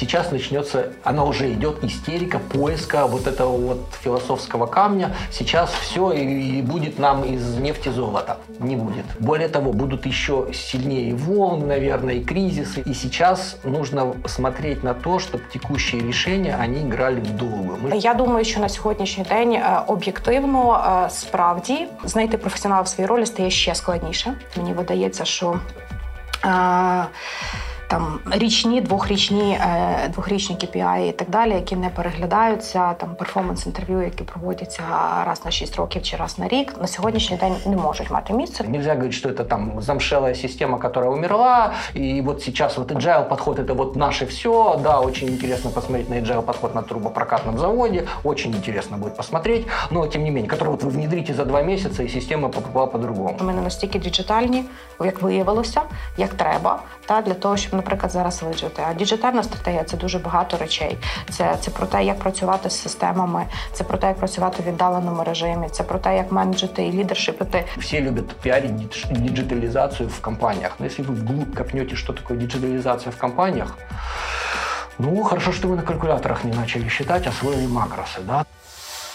Сейчас начнется, она уже идет, истерика поиска вот этого вот философского камня. Сейчас все и, и будет нам из нефти золота. Не будет. Более того, будут еще сильнее волны, наверное, и кризисы. И сейчас нужно смотреть на то, чтобы текущие решения, они играли в долгую. Мы... Я думаю, що на сьогоднішній день об'єктивно справді знайти професіонала в своїй ролі стає ще складніше. Мені видається, що там річні, двохрічні, е, двохрічні KPI і так далі, які не переглядаються, там перформанс-інтерв'ю, які проводяться раз на 6 років чи раз на рік, на сьогоднішній день не можуть мати місце. Нельзя говорить, что это там замшелая система, которая умерла, и вот сейчас вот agile подход это вот наше все. Да, очень интересно посмотреть на agile подход на трубопрокатном заводе, очень интересно будет посмотреть, но тем не менее, который вот вы внедрите за два месяца, и система попала по-другому. Ми не настільки діджитальні, як виявилося, як треба, та для того, щоб наприклад, зараз вижити. А діджитальна стратегія це дуже багато речей. Це це про те, як працювати з системами, це про те, як працювати в віддаленому режимі, це про те, як менеджити і лідершипити. Всі люблять піарити диджиталізацію в компаніях. Но якщо ви вглубь копнете, що таке диджиталізація в компаніях, ну, хорошо, что вы на калькуляторах не начали считать, а освоили макросы, да?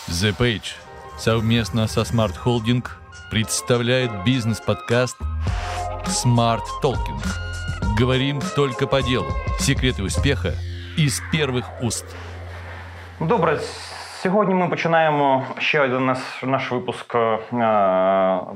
The Page совместно со Smart Holding представляет бизнес-подкаст Smart Talking – Говорим только по делу. Секреты успеха из первых уст. Добре, Сьогодні ми починаємо ще один наш, наш випуск е,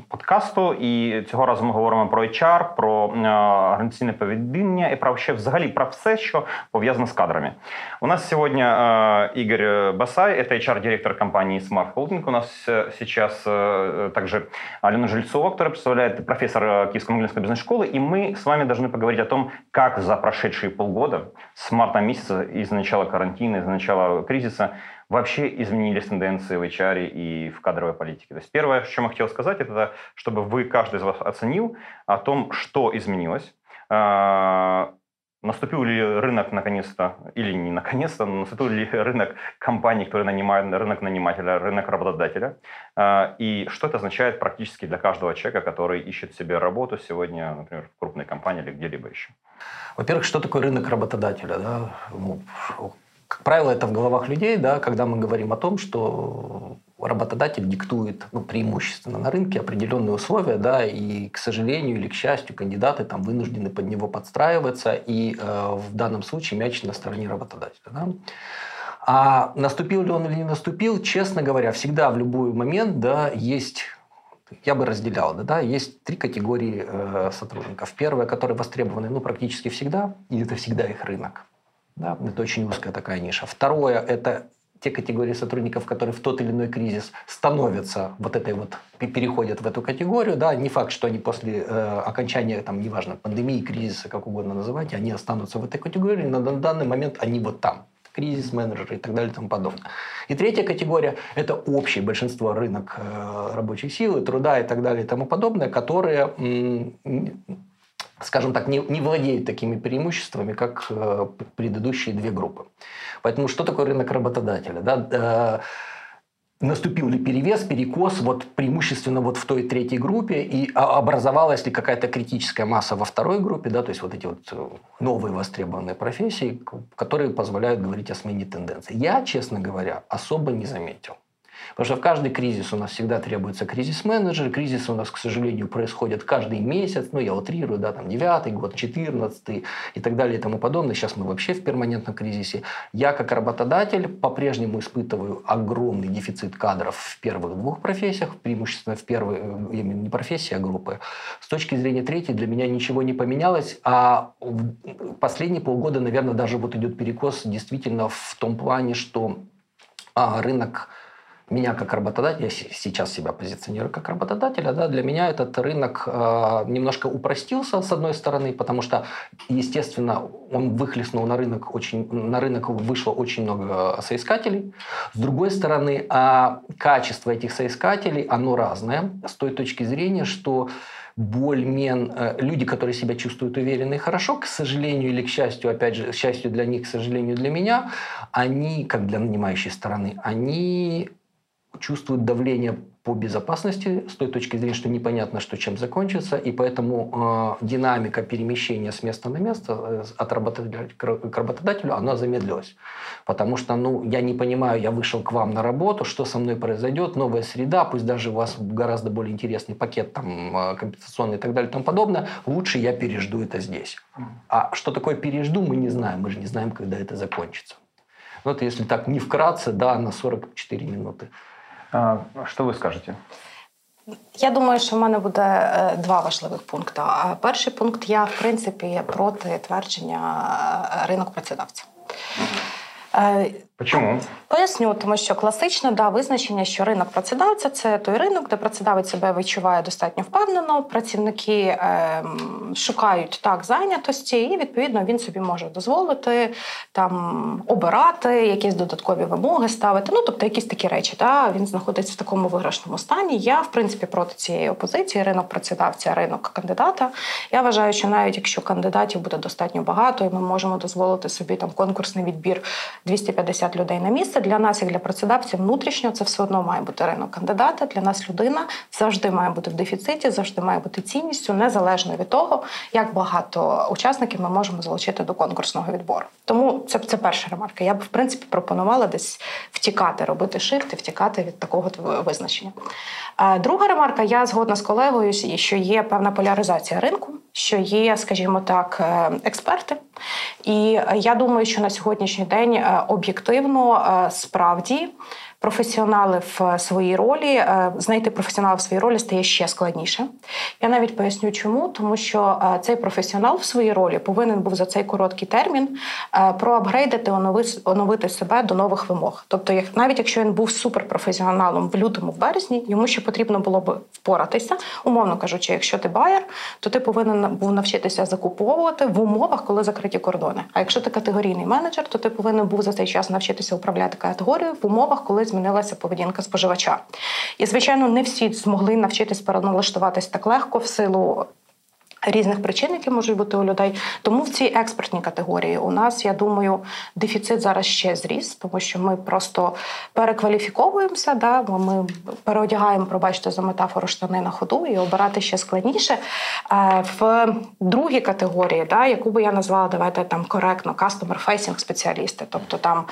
подкасту, і цього разу ми говоримо про HR, про е, організаційне поведіння і про ще взагалі про все, що пов'язано з кадрами. У нас сьогодні е, Игорь Басай, это HR-директор компании Smart Holding. У нас сейчас э, также Алена Жильцова, которая представляет профессор Киевско-Могилянской бизнес-школы, и мы с вами должны поговорить о том, как за прошедшие полгода, с марта месяца, из начала карантина, из начала кризиса, вообще изменились тенденции в HR и в кадровой политике. То есть первое, что я хотел сказать, это чтобы вы, каждый из вас оценил о том, что изменилось, а, Наступил ли рынок наконец-то, или не наконец-то, наступил ли рынок компаний, которые нанимают, рынок нанимателя, рынок работодателя, а, и что это означает практически для каждого человека, который ищет себе работу сегодня, например, в крупной компании или где-либо еще? Во-первых, что такое рынок работодателя? Да? Ну, как правило, это в головах людей, да, когда мы говорим о том, что работодатель диктует ну, преимущественно на рынке определенные условия, да, и, к сожалению или к счастью, кандидаты там вынуждены под него подстраиваться, и э, в данном случае мяч на стороне работодателя. Да. А наступил ли он или не наступил, честно говоря, всегда в любой момент да, есть я бы разделял, да, да, есть три категории э, сотрудников. Первая, которые востребованы ну, практически всегда, и это всегда их рынок. Да, это очень узкая такая ниша. Второе – это те категории сотрудников, которые в тот или иной кризис становятся вот этой вот, переходят в эту категорию, да, не факт, что они после э, окончания, там, неважно, пандемии, кризиса, как угодно называть, они останутся в этой категории, но на данный момент они вот там кризис менеджеры и так далее и тому подобное. И третья категория – это общее большинство рынок э, рабочей силы, труда и так далее и тому подобное, которые скажем так, не, не владеют такими преимуществами, как э, предыдущие две группы. Поэтому что такое рынок работодателя? Да? Э, наступил ли перевес, перекос вот преимущественно вот в той третьей группе, и образовалась ли какая-то критическая масса во второй группе, да, то есть вот эти вот э, новые востребованные профессии, которые позволяют говорить о смене тенденций. Я, честно говоря, особо не заметил. Потому что в каждый кризис у нас всегда требуется кризис-менеджер. Кризисы у нас, к сожалению, происходят каждый месяц. Ну, я утрирую, да, там, девятый год, четырнадцатый и так далее и тому подобное. Сейчас мы вообще в перманентном кризисе. Я, как работодатель, по-прежнему испытываю огромный дефицит кадров в первых двух профессиях, преимущественно в первой, э, именно не профессии, а группы. С точки зрения третьей для меня ничего не поменялось, а последние полгода, наверное, даже вот идет перекос действительно в том плане, что а, рынок меня как работодателя, я сейчас себя позиционирую как работодателя, да, для меня этот рынок э, немножко упростился с одной стороны, потому что, естественно, он выхлестнул на рынок очень, на рынок вышло очень много соискателей. С другой стороны, э, качество этих соискателей, оно разное с той точки зрения, что более-менее э, люди, которые себя чувствуют уверенно и хорошо, к сожалению или к счастью, опять же, к счастью для них, к сожалению для меня, они, как для нанимающей стороны, они чувствуют давление по безопасности с той точки зрения, что непонятно, что чем закончится, и поэтому э, динамика перемещения с места на место э, от работодателя к работодателю, она замедлилась. Потому что, ну, я не понимаю, я вышел к вам на работу, что со мной произойдет, новая среда, пусть даже у вас гораздо более интересный пакет там э, компенсационный и так далее и тому подобное, лучше я пережду это здесь. А что такое пережду, мы не знаем, мы же не знаем, когда это закончится. Вот если так не вкратце, да, на 44 минуты. Що ви скажете? Я думаю, що в мене буде е, два важливих пункти. Перший пункт я в принципі проти твердження е, ринок працедавця. Чому? Поясню, тому що класичне да, визначення, що ринок працедавця це той ринок, де працедавець себе відчуває достатньо впевнено. Працівники е, шукають так зайнятості, і відповідно він собі може дозволити там обирати якісь додаткові вимоги, ставити. Ну тобто, якісь такі речі. Да, Він знаходиться в такому виграшному стані. Я в принципі проти цієї опозиції. Ринок працедавця, ринок кандидата. Я вважаю, що навіть якщо кандидатів буде достатньо багато, і ми можемо дозволити собі там конкурсний відбір 250 людей на місце. Для нас, як для працедавців, внутрішньо це все одно має бути ринок кандидата. Для нас людина завжди має бути в дефіциті, завжди має бути цінністю, незалежно від того, як багато учасників ми можемо залучити до конкурсного відбору. Тому це це перша ремарка. Я б в принципі пропонувала десь втікати, робити шифт і втікати від такого визначення. Друга ремарка, я згодна з колегою, що є певна поляризація ринку, що є, скажімо так, е, експерти. І я думаю, що на сьогоднішній день е, об'єктивно е, справді професіонали в своїй ролі, е, знайти професіонала в своїй ролі стає ще складніше. Я навіть поясню, чому, тому що е, цей професіонал в своїй ролі повинен був за цей короткий термін е, проапгрейдити, оновити себе до нових вимог. Тобто, як навіть якщо він був суперпрофесіоналом в лютому, в березні, йому ще потрібно було б впоратися, умовно кажучи, якщо ти байер, то ти повинен був навчитися закуповувати в умовах, коли закриті кордони. А якщо ти категорійний менеджер, то ти повинен був за цей час навчитися управляти категорією в умовах, коли змінилася поведінка споживача. І, звичайно, не всі змогли навчитись переналаштуватись так легко в силу Різних причин, які можуть бути у людей, тому в цій експертній категорії у нас, я думаю, дефіцит зараз ще зріс, тому що ми просто перекваліфіковуємося. Да? Ми переодягаємо, пробачте за метафору штани на ходу і обирати ще складніше. В другій категорії, да, яку би я назвала, давайте там коректно, customer-facing спеціалісти, тобто там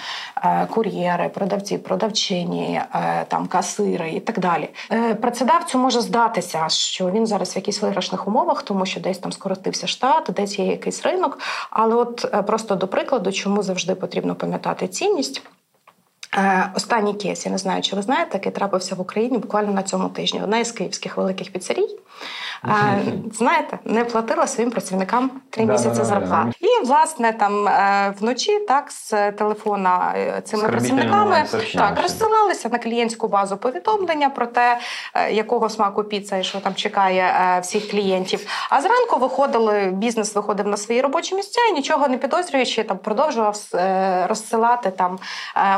е, кур'єри, продавці, продавчині, е, там касири і так далі. Е, працедавцю може здатися, що він зараз в якихось виграшних умовах, тому що що десь там скоротився штат, десь є якийсь ринок. Але от е, просто до прикладу, чому завжди потрібно пам'ятати цінність. Е, останній кейс, я не знаю, чи ви знаєте, який трапився в Україні буквально на цьому тижні. Одна із київських великих піцерій знаєте, не платила своїм працівникам три да, місяці да, зарплат. Да, і власне там е, вночі так з телефона е, цими працівниками так розсилалися на клієнтську базу повідомлення про те, е, якого смаку піца і що там чекає всіх клієнтів. А зранку виходили, бізнес виходив на свої робочі місця і нічого не підозрюючи, там продовжував розсилати там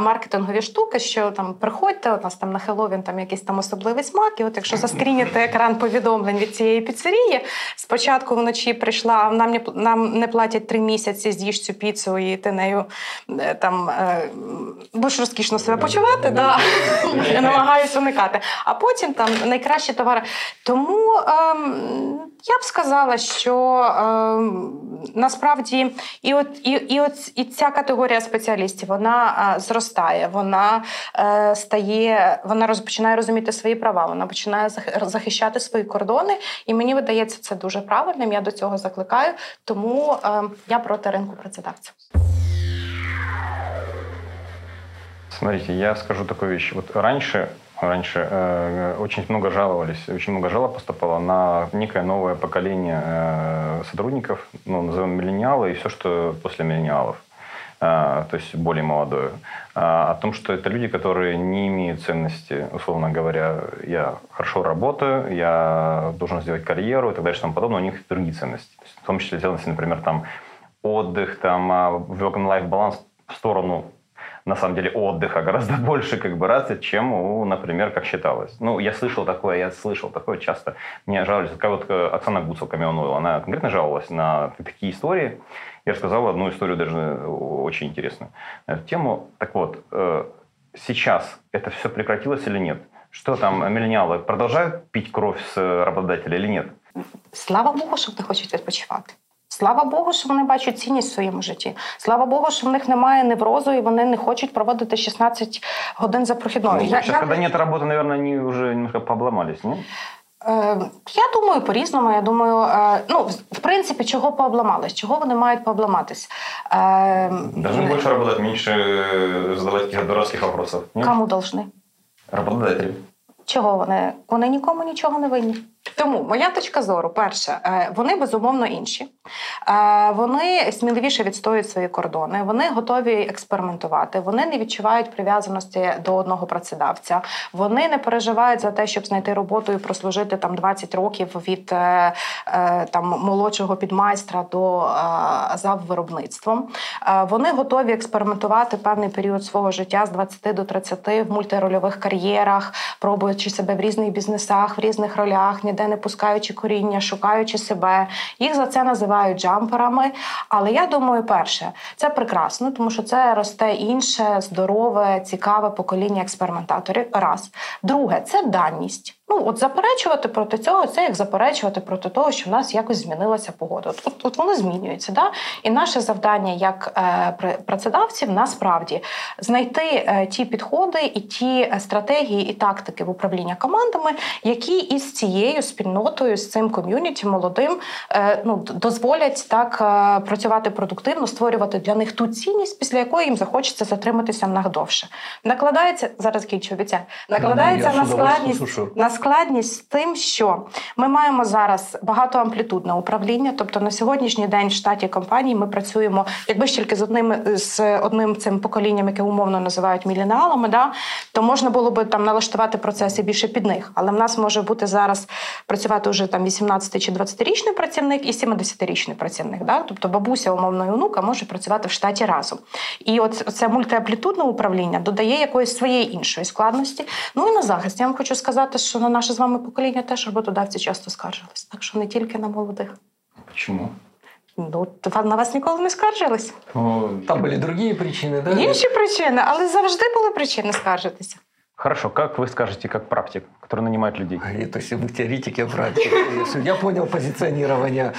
маркетингові штуки, що там приходьте, у нас там на Хеллоуін там якийсь там особливий смак. І от якщо заскріняти екран повідомлень від цієї цієї піцерії. Спочатку вночі прийшла, нам не нам не платять три місяці, з'їж цю піцу, і ти нею е, там е, будеш розкішно себе почувати. Да. Намагаюся уникати. А потім там найкращі товари. Тому ем, я б сказала, що ем, насправді і от і, і от і ця категорія спеціалістів вона е, зростає, вона е, стає, вона розпочинає розуміти свої права, вона починає захищати свої кордони. І мені видається це дуже правильним. Я до цього закликаю, тому е, я проти ринку працедавців. Смотрите, я скажу такую вещь. Вот раньше, раньше э, очень много жаловались, очень много жалоб поступало на некое новое поколение э, сотрудников, ну, назовем миллениалы и все, что после миллениалов. А, то есть более молодое, а, О том, что это люди, которые не имеют ценности, условно говоря, я хорошо работаю, я должен сделать карьеру и так далее, и тому подобное, у них другие ценности. В том числе ценности, например, там отдых, там а, work-and-life баланс в сторону на самом деле отдыха гораздо больше как бы раз, чем у, например, как считалось. Ну, я слышал такое, я слышал такое часто. Мне жаловались, такая вот э, Оксана Гуцел, Камион она конкретно жаловалась на такие истории, я рассказал одну историю даже очень интересную на эту тему. Так вот, э, сейчас это все прекратилось или нет? Что там, миллениалы продолжают пить кровь с работодателя или нет? Слава Богу, що вони хочуть відпочивати. Слава Богу, що вони бачать цінність в своєму житті. Слава Богу, що в них немає неврозу і вони не хочуть проводити 16 годин за прохідною. Ну, Я- сейчас, я- когда нет работы, наверное, они уже немножко пообломались, нет? Е, Я думаю, по-різному. Я думаю, е, ну в- в принципі, чого пообламались? Чого вони мають пообламатись? Е, Должны больше работать, меньше э, задавать каких-то дурацких вопросов. Нет? Кому должны? Работодатели. Чого вони? Вони нікому нічого не винні. Тому моя точка зору, перше, е, вони безумовно інші. Е, Вони сміливіше відстоюють свої кордони, вони готові експериментувати, вони не відчувають прив'язаності до одного працедавця. Вони не переживають за те, щоб знайти роботу і прослужити там 20 років від е, там молодшого підмайстра до зав виробництвом. Вони готові експериментувати певний період свого життя з 20 до 30 в мультирольових кар'єрах, пробуючи себе в різних бізнесах, в різних ролях, ніде не пускаючи коріння, шукаючи себе. Їх за це називають джамперами. Але я думаю, перше, це прекрасно, тому що це росте інше, здорове, цікаве покоління експериментаторів. Раз. Друге, це даність. Ну, от заперечувати проти цього, це як заперечувати проти того, що в нас якось змінилася погода. От, от, воно змінюється. Да? І наше завдання як е, працедавців насправді знайти е, ті підходи і ті е, стратегії і тактики в управління командами, які із цією спільнотою, з цим ком'юніті молодим е, ну, дозволять так е, працювати продуктивно, створювати для них ту цінність, після якої їм захочеться затриматися надовше. Накладається зараз кінчу обіцяю, накладається на складність на складність з тим, що ми маємо зараз багатоамплітудне управління. Тобто на сьогоднішній день в штаті компанії ми працюємо, якби ж тільки з одним з одним цим поколінням, яке умовно називають міліналами, да, то можна було би там налаштувати процеси більше під них. Але в нас може бути зараз працювати вже там 18 чи 20-річний працівник і 70-річний працівник. Да? Тобто бабуся умовно і онука може працювати в штаті разом. І от це мультиамплітудне управління додає якоїсь своєї іншої складності. Ну і на захист. Я вам хочу сказати, що на наше з вами покоління теж роботодавці часто скаржились. Так що не тільки на молодих. Почему? Ну, т- на вас ніколи не скаржились. Ну, Там были другие причины, да? Інші причини, але завжди були причини скаржитися. Хорошо, как вы скажете, как практик, который нанимает людей? И, то есть вы теоретики, практики. Я понял позиционирование.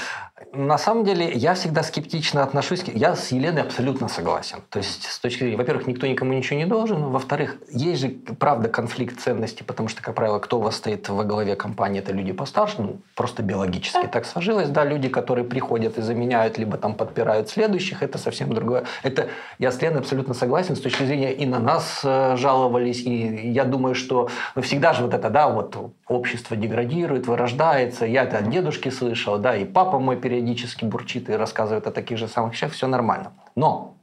На самом деле, я всегда скептично отношусь. Я с Еленой абсолютно согласен. То есть, с точки зрения, во-первых, никто никому ничего не должен. Во-вторых, есть же, правда, конфликт ценностей, потому что, как правило, кто у вас стоит во главе компании, это люди постарше, ну, просто биологически так сложилось. Да, люди, которые приходят и заменяют, либо там подпирают следующих, это совсем другое. Это, я с Леной абсолютно согласен с точки зрения, и на нас э, жаловались, и я думаю, что ну, всегда же вот это, да, вот общество деградирует, вырождается. Я это от дедушки слышал, да, и папа мой периодически бурчит и рассказывает о таких же самых вещах, все нормально. Но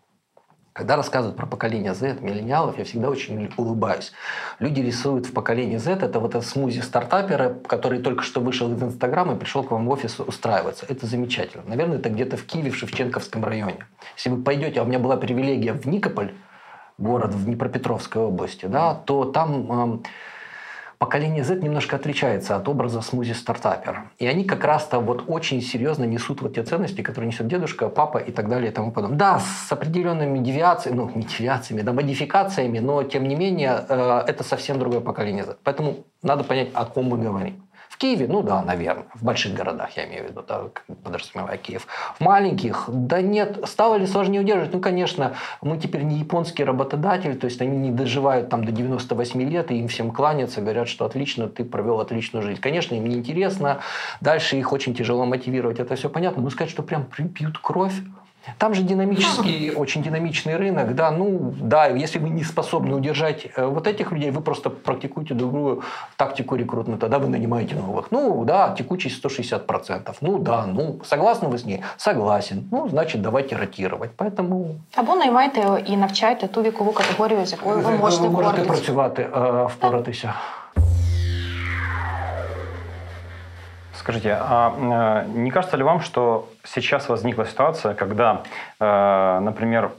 когда рассказывают про поколение Z, миллениалов, я всегда очень улыбаюсь. Люди рисуют в поколении Z, это вот этот смузи стартапера, который только что вышел из Инстаграма и пришел к вам в офис устраиваться. Это замечательно. Наверное, это где-то в Киеве, в Шевченковском районе. Если вы пойдете, а у меня была привилегия в Никополь, город в Днепропетровской области, да, то там эм, поколение Z немножко отличается от образа смузи-стартапера. И они как раз-то вот очень серьезно несут вот те ценности, которые несет дедушка, папа и так далее и тому подобное. Да, с определенными девиациями, ну, не девиациями, да, модификациями, но тем не менее э, это совсем другое поколение Z. Поэтому надо понять, о ком мы говорим. В Киеве, ну да, наверное. В больших городах, я имею в виду, да, подразумевая Киев. В маленьких, да нет. Стало ли сложнее удерживать? Ну, конечно, мы теперь не японский работодатель, то есть они не доживают там до 98 лет, и им всем кланяться, говорят, что отлично, ты провел отличную жизнь. Конечно, им неинтересно, дальше их очень тяжело мотивировать, это все понятно, но сказать, что прям пьют кровь, там же динамический, очень динамичный рынок, да, ну, да, если вы не способны удержать э, вот этих людей, вы просто практикуете другую тактику рекрутмента, тогда вы нанимаете новых. Ну, да, текучесть 160%, ну, да, ну, согласны вы с ней? Согласен. Ну, значит, давайте ротировать. Поэтому Або наймайте його і навчайте ту вікову категорію, з якою ви можете ви можете впоратись. працювати, е, впоратися. Скажите, а э, не кажется ли вам, что сейчас возникла ситуация, когда, э, например,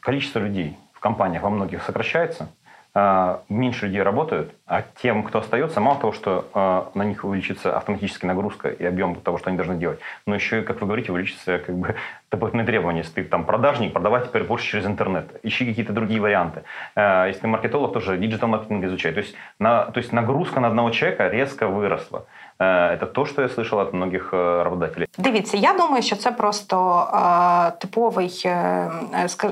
количество людей в компаниях во многих сокращается, э, меньше людей работают, а тем, кто остается, мало того, что на них увеличится автоматически нагрузка и объем того, что они должны делать, но еще как вы говорите, увеличится как бы дополнительные требования. Если ты там продажник, продавать теперь больше через интернет. Ищи какие-то другие варианты. Э, если ты маркетолог, тоже диджитал-маркетинг изучай. То есть, на, то есть нагрузка на одного человека резко выросла. Це то, що я слышала від многих роботодателей. Дивіться, я думаю, що це просто е, типовий е,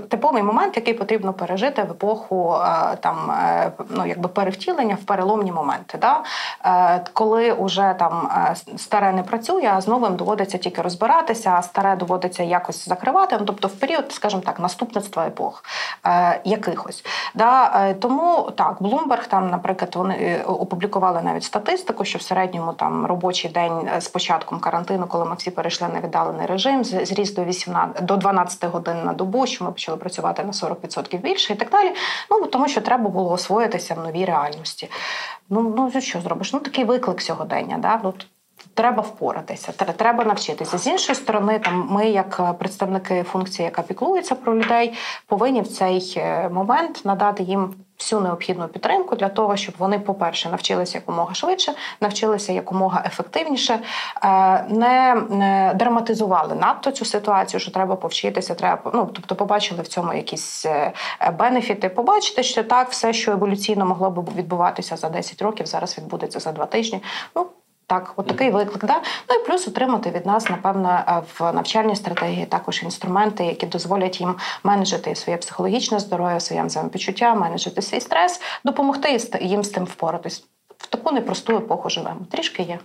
типовий момент, який потрібно пережити в епоху е, там е, ну якби перевтілення в переломні моменти. Да? Е, коли уже там е, старе не працює, а з новим доводиться тільки розбиратися, а старе доводиться якось закривати. Ну, тобто в період, скажімо так, наступництва епох е, якихось. Да? Тому так, Bloomberg там, наприклад, вони опублікували навіть статистику, що в середньому там робочий день е, з початком карантину, коли ми всі перейшли на віддалений режим, зріс до 18, до 12 годин на добу, що ми почали працювати на 40% більше і так далі. Ну тому що треба було освоїтися в новій реальності. Ну ну що зробиш? Ну такий виклик сьогодення. Да? Ну, Треба впоратися, треба навчитися. З іншої сторони, там ми, як е, представники функції, яка піклується про людей, повинні в цей е, момент надати їм всю необхідну підтримку для того, щоб вони, по-перше, навчилися якомога швидше, навчилися якомога ефективніше, е, не драматизували надто цю ситуацію, що треба повчитися. Треба ну тобто, побачили в цьому якісь бенефіти. Побачити, що так, все, що еволюційно могло б відбуватися за 10 років, зараз відбудеться за 2 тижні. Ну так, от такий виклик. Да? Ну і плюс отримати від нас, напевно, е, в навчальній стратегії також інструменти, які дозволять їм менеджити своє психологічне здоров'я, своє самопочуття, менеджити свій стрес, допомогти їм з тим впоратись. В таку непросту епоху живемо. Трішки є.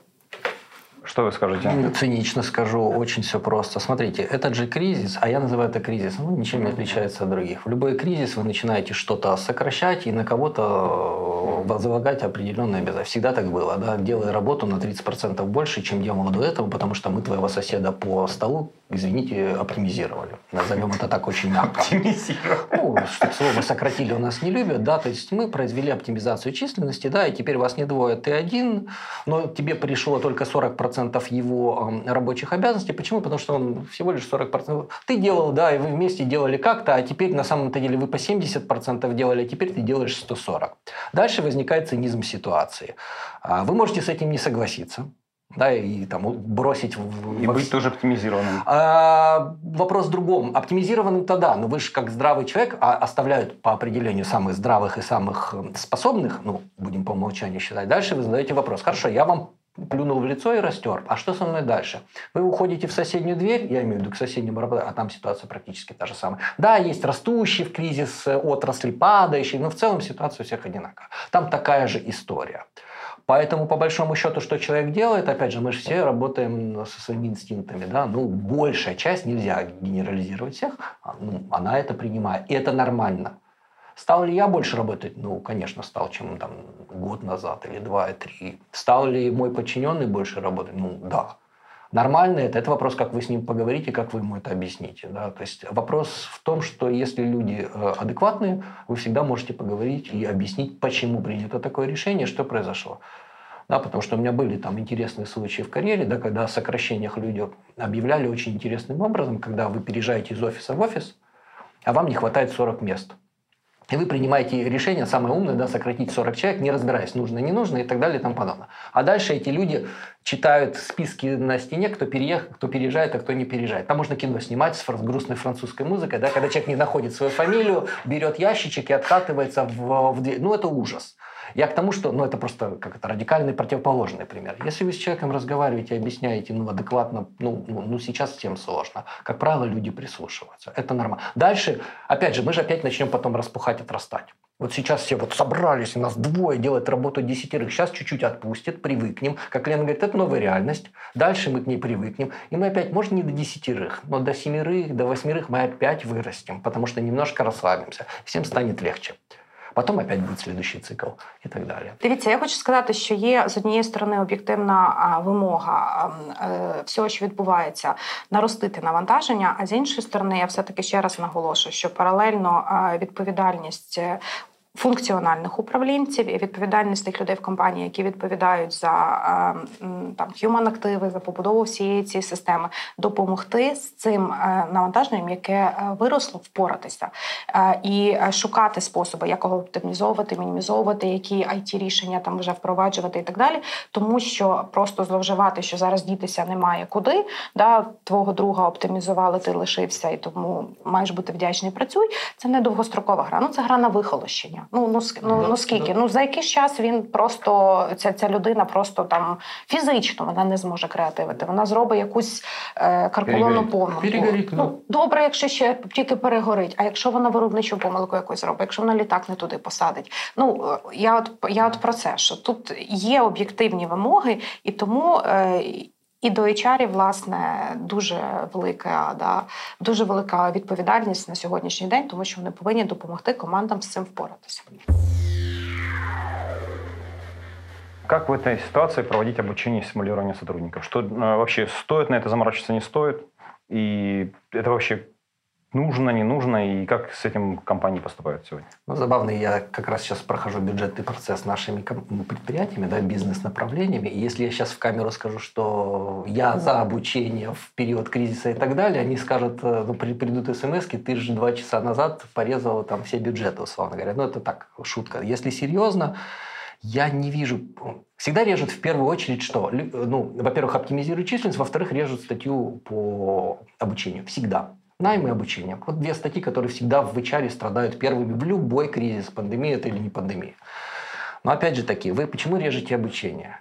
Что вы скажете? Цинично скажу, очень все просто. Смотрите, этот же кризис, а я называю это кризисом, ну, ничем не отличается от других. В любой кризис вы начинаете что-то сокращать и на кого-то э, залагать определенные обязательства. Всегда так было, да, делай работу на 30% больше, чем делал до этого, потому что мы твоего соседа по столу извините, оптимизировали. Назовем это так очень мягко. Оптимизировали. Ну, слово сократили у нас не любят, да, то есть мы произвели оптимизацию численности, да, и теперь вас не двое, ты один, но тебе пришло только 40% его рабочих обязанностей. Почему? Потому что он всего лишь 40%. Ты делал, да, и вы вместе делали как-то, а теперь на самом-то деле вы по 70% делали, а теперь ты делаешь 140. Дальше возникает цинизм ситуации. А вы можете с этим не согласиться да, и там бросить... И быть тоже оптимизированным. А, вопрос в другом. Оптимизированным-то да, но вы же как здравый человек, а оставляют по определению самых здравых и самых э, способных, ну, будем по умолчанию считать, дальше вы задаете вопрос. Хорошо, я вам плюнул в лицо и растер. А что со мной дальше? Вы уходите в соседнюю дверь, я имею в виду к соседнему работодателю, а там ситуация практически та же самая. Да, есть растущий в кризис э, отрасли, падающий, но в целом ситуация у всех одинаковая. Там такая же история. Поэтому, по большому счету, что человек делает, опять же, мы же все работаем со своими инстинктами, да, ну, большая часть, нельзя генерализировать всех, а, ну, она это принимает, и это нормально. Стал ли я больше работать? Ну, конечно, стал, чем там год назад или два, и три. Стал ли мой подчиненный больше работать? Ну, да. Нормально это? Это вопрос, как вы с ним поговорите, как вы ему это объясните. Да? То есть вопрос в том, что если люди э, адекватные, вы всегда можете поговорить и объяснить, почему принято такое решение, что произошло. Да, потому что у меня были там интересные случаи в карьере, да, когда о сокращениях люди объявляли очень интересным образом, когда вы переезжаете из офиса в офис, а вам не хватает 40 мест. И вы принимаете решение, самое умное, да, сократить 40 человек, не разбираясь, нужно, не нужно и так далее и тому подобное. А дальше эти люди читают списки на стене, кто, переехал, кто переезжает, а кто не переезжает. Там можно кино снимать с грустной французской музыкой, да, когда человек не находит свою фамилию, берет ящичек и откатывается в, в дверь. Ну, это ужас. Я к тому, что, ну, это просто как это радикальный противоположный пример. Если вы с человеком разговариваете, объясняете, ну, адекватно, ну, ну, ну сейчас всем сложно. Как правило, люди прислушиваются. Это нормально. Дальше, опять же, мы же опять начнем потом распухать, отрастать. Вот сейчас все вот собрались, у нас двое делают работу десятерых. Сейчас чуть-чуть отпустят, привыкнем. Как Лена говорит, это новая реальность. Дальше мы к ней привыкнем. И мы опять, может, не до десятерых, но до семерых, до восьмерых мы опять вырастем, потому что немножко расслабимся. Всем станет легче. Потім опять буде следующий цикл і так далі. Дивіться, я хочу сказати, що є з однієї сторони об'єктивна вимога е, всього, що відбувається, наростити навантаження. А з іншої сторони, я все таки ще раз наголошую, що паралельно відповідальність функціональних управлінців і відповідальність тих людей в компанії, які відповідають за там human активи, за побудову всієї цієї системи, допомогти з цим навантаженням, яке виросло, впоратися і шукати способи, як його оптимізовувати, мінімізовувати, які it рішення там вже впроваджувати і так далі, тому що просто зловживати, що зараз дітися немає куди. Да, Твого друга оптимізували, ти лишився, і тому маєш бути вдячний. Працюй. Це не довгострокова гра. Ну це гра на вихолощення. Ну ну ну, ну скільки? Ну за якийсь час він просто ця ця людина просто там фізично вона не зможе креативити. Вона зробить якусь е, карколонну помилку. Перегорить, ну. ну добре, якщо ще тільки перегорить. А якщо вона виробничу помилку якусь зробить, якщо вона літак не туди посадить. Ну я от я от про це що тут є об'єктивні вимоги, і тому. Е, і до HR, власне, дуже велика, да, дуже велика відповідальність на сьогоднішній день, тому що вони повинні допомогти командам з цим впоратися. Как в этой ситуации проводить обучение и симулирование сотрудников? Что э, вообще стоит на это заморачиваться, не стоит? И это вообще нужно, не нужно, и как с этим компании поступают сегодня? Ну, забавно, я как раз сейчас прохожу бюджетный процесс нашими ну, предприятиями, да, бизнес-направлениями, и если я сейчас в камеру скажу, что я за обучение в период кризиса и так далее, они скажут, э, ну, придут смс ты же два часа назад порезал там все бюджеты, условно говоря. Ну, это так, шутка. Если серьезно, я не вижу... Всегда режут в первую очередь что? Ну, во-первых, оптимизируют численность, во-вторых, режут статью по обучению. Всегда. Найм и обучение. Вот две статьи, которые всегда в HR страдают первыми в любой кризис, пандемия это или не пандемия. Но опять же таки, вы почему режете обучение?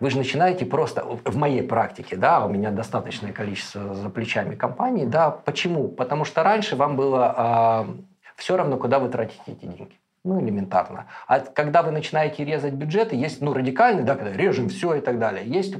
Вы же начинаете просто, в моей практике, да, у меня достаточное количество за плечами компаний, да, почему? Потому что раньше вам было э, а, все равно, куда вы тратите эти деньги. Ну, элементарно. А когда вы начинаете резать бюджеты, есть, ну, радикальный, да, когда режем все и так далее. Есть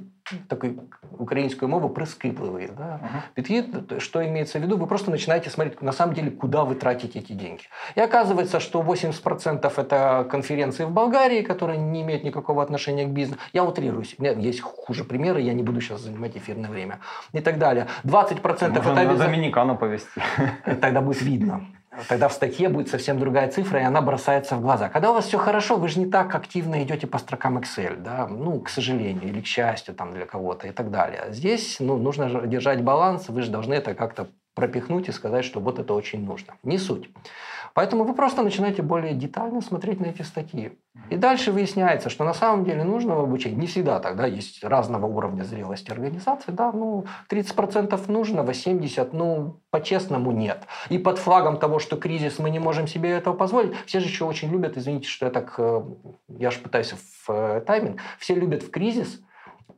такой украинскую мову прискіпливий. Да? Підхід, что имеется в виду, вы просто начинаете смотреть, на самом деле, куда вы тратите эти деньги. И оказывается, что 80% это конференции в Болгарии, которые не имеют никакого отношения к бизнесу. Я утрируюсь. У меня есть хуже примеры, я не буду сейчас занимать эфирное время. И так далее. 20% Можно это... на Доминикану повести. Тогда будет видно тогда в статье будет совсем другая цифра, и она бросается в глаза. Когда у вас все хорошо, вы же не так активно идете по строкам Excel, да, ну, к сожалению, или к счастью там для кого-то и так далее. Здесь, ну, нужно держать баланс, вы же должны это как-то пропихнуть и сказать, что вот это очень нужно. Не суть. Поэтому вы просто начинаете более детально смотреть на эти статьи. И дальше выясняется, что на самом деле нужного обучения не всегда тогда есть разного уровня зрелости организации. Да, ну, 30% нужного, 70% ну, по-честному нет. И под флагом того, что кризис, мы не можем себе этого позволить, все же еще очень любят, извините, что я так, э, я же пытаюсь в э, тайминг, все любят в кризис –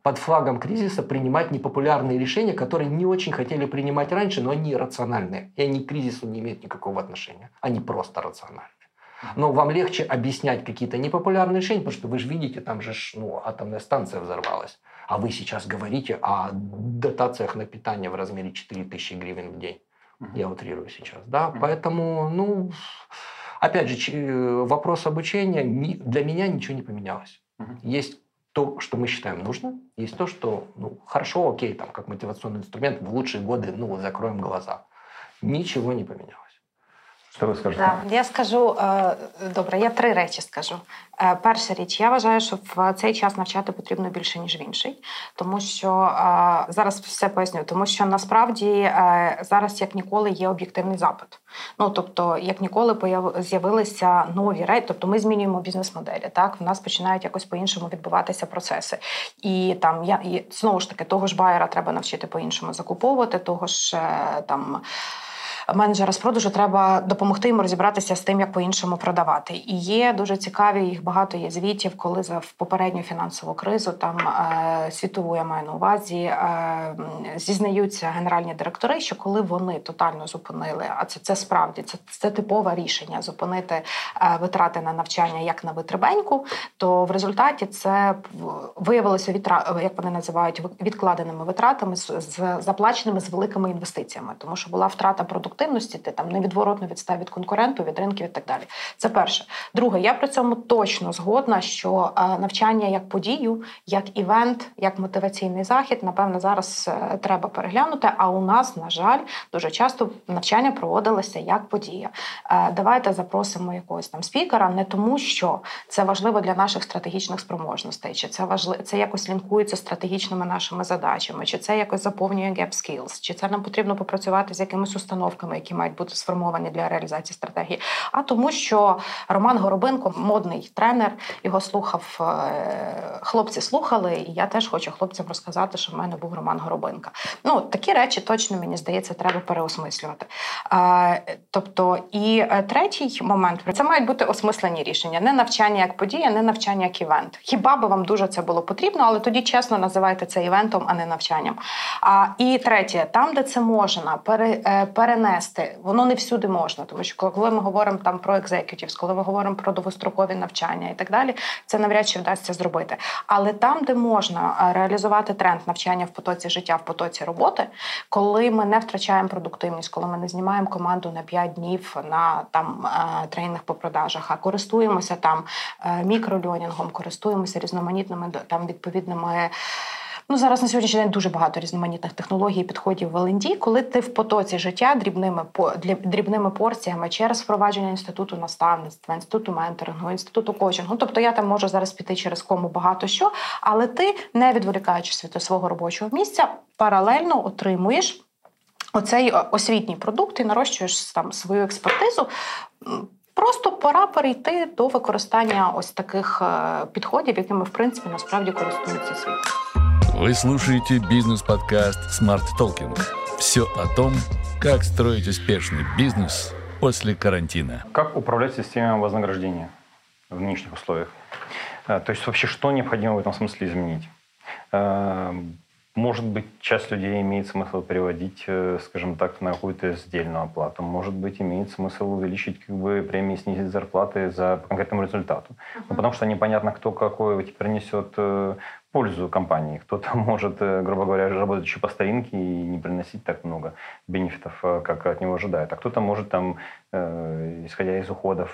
под флагом кризиса принимать непопулярные решения, которые не очень хотели принимать раньше, но они рациональные. И они к кризису не имеют никакого отношения. Они просто рациональные. Но вам легче объяснять какие-то непопулярные решения, потому что вы же видите, там же ну, атомная станция взорвалась. А вы сейчас говорите о дотациях на питание в размере 4000 гривен в день. Я утрирую сейчас. Да? Поэтому, ну, опять же, э, вопрос обучения для меня ничего не поменялось. Есть то, что мы считаем нужно, есть то, что ну, хорошо, окей, там, как мотивационный инструмент, в лучшие годы ну, закроем глаза. Ничего не поменялось. Що ви скажете? Да, я скажу е, добре, я три речі скажу. Е, перша річ, я вважаю, що в цей час навчати потрібно більше ніж в інший, тому що е, зараз все поясню, тому що насправді зараз як ніколи є об'єктивний запит. Ну тобто, як ніколи з'явилися нові речі, тобто ми змінюємо бізнес-моделі. Так в нас починають якось по-іншому відбуватися процеси. І там я і знову ж таки того ж байера треба навчити по-іншому закуповувати, того ж там менеджера з продажу треба допомогти йому розібратися з тим, як по-іншому продавати. І є дуже цікаві, їх багато є звітів, коли за в попередню фінансову кризу там е, світову я маю на увазі е, зізнаються генеральні директори, що коли вони тотально зупинили, а це це справді це це типове рішення зупинити е, витрати на навчання як на витребеньку, то в результаті це виявилося вітра, як вони називають відкладеними витратами з, з заплаченими з великими інвестиціями, тому що була втрата продукту продуктивності, ти там невідворотно відстав від конкуренту, від ринків і так далі. Це перше. Друге, я при цьому точно згодна, що навчання як подію, як івент, як мотиваційний захід, напевно, зараз е, треба переглянути. А у нас, на жаль, дуже часто навчання проводилося як подія. Е, давайте запросимо якогось там спікера, не тому, що це важливо для наших стратегічних спроможностей, чи це важливо, це якось лінкується стратегічними нашими задачами, чи це якось заповнює gap skills, чи це нам потрібно попрацювати з якимись установками, які мають бути сформовані для реалізації стратегії. А тому, що Роман Горобинко, модний тренер, його слухав е, хлопці, слухали, і я теж хочу хлопцям розказати, що в мене був Роман Горобинка. Ну такі речі точно мені здається, треба переосмислювати. Тобто, і е, третій момент це мають бути осмислені рішення, не навчання як подія, не навчання як івент. Хіба би вам дуже це було потрібно, але тоді чесно називайте це івентом, а не навчанням. А і третє, там, де це можна пере, е, перенести, воно не всюди можна, тому що коли ми говоримо там про екзекютівс, коли ми говоримо про довгострокові навчання і так далі, це навряд чи вдасться зробити. Але там, де можна е, реалізувати тренд навчання в потоці життя, в потоці роботи, коли ми не втрачаємо продуктивність, коли ми не знімаємо команду на 5 днів на там е, тренінг по продажах, а користуємося там мікрольонінгом, користуємося різноманітними там відповідними. Ну зараз на сьогоднішній день дуже багато різноманітних технологій, і підходів в ЛНД, коли ти в потоці життя дрібними дрібними порціями через впровадження інституту наставництва, інституту менторингу, інституту коучингу. Тобто я там можу зараз піти через кому багато що, але ти, не відволікаючись від свого робочого місця, паралельно отримуєш. Оцей освітній продукт і нарощуєш там свою експертизу. Просто пора перейти до використання ось таких е, підходів, якими в принципі насправді користується світ. Вы слушаете бизнес-подкаст Smart Talking. Все о том, как строить успешный бизнес после карантина. Как управлять системой вознаграждения в нынешних условиях? Э, то есть вообще что необходимо в этом смысле изменить? Может быть, часть людей имеет смысл переводить, э, скажем так, на какую-то сдельную оплату. Может быть, имеет смысл увеличить как бы, премии, снизить зарплаты за конкретному результату. Uh-huh. Ну, потому что непонятно, кто какой теперь несет э, пользу компании. Кто-то может, э, грубо говоря, работать еще по старинке и не приносить так много бенефитов, как от него ожидают. А кто-то может, там, исходя из уходов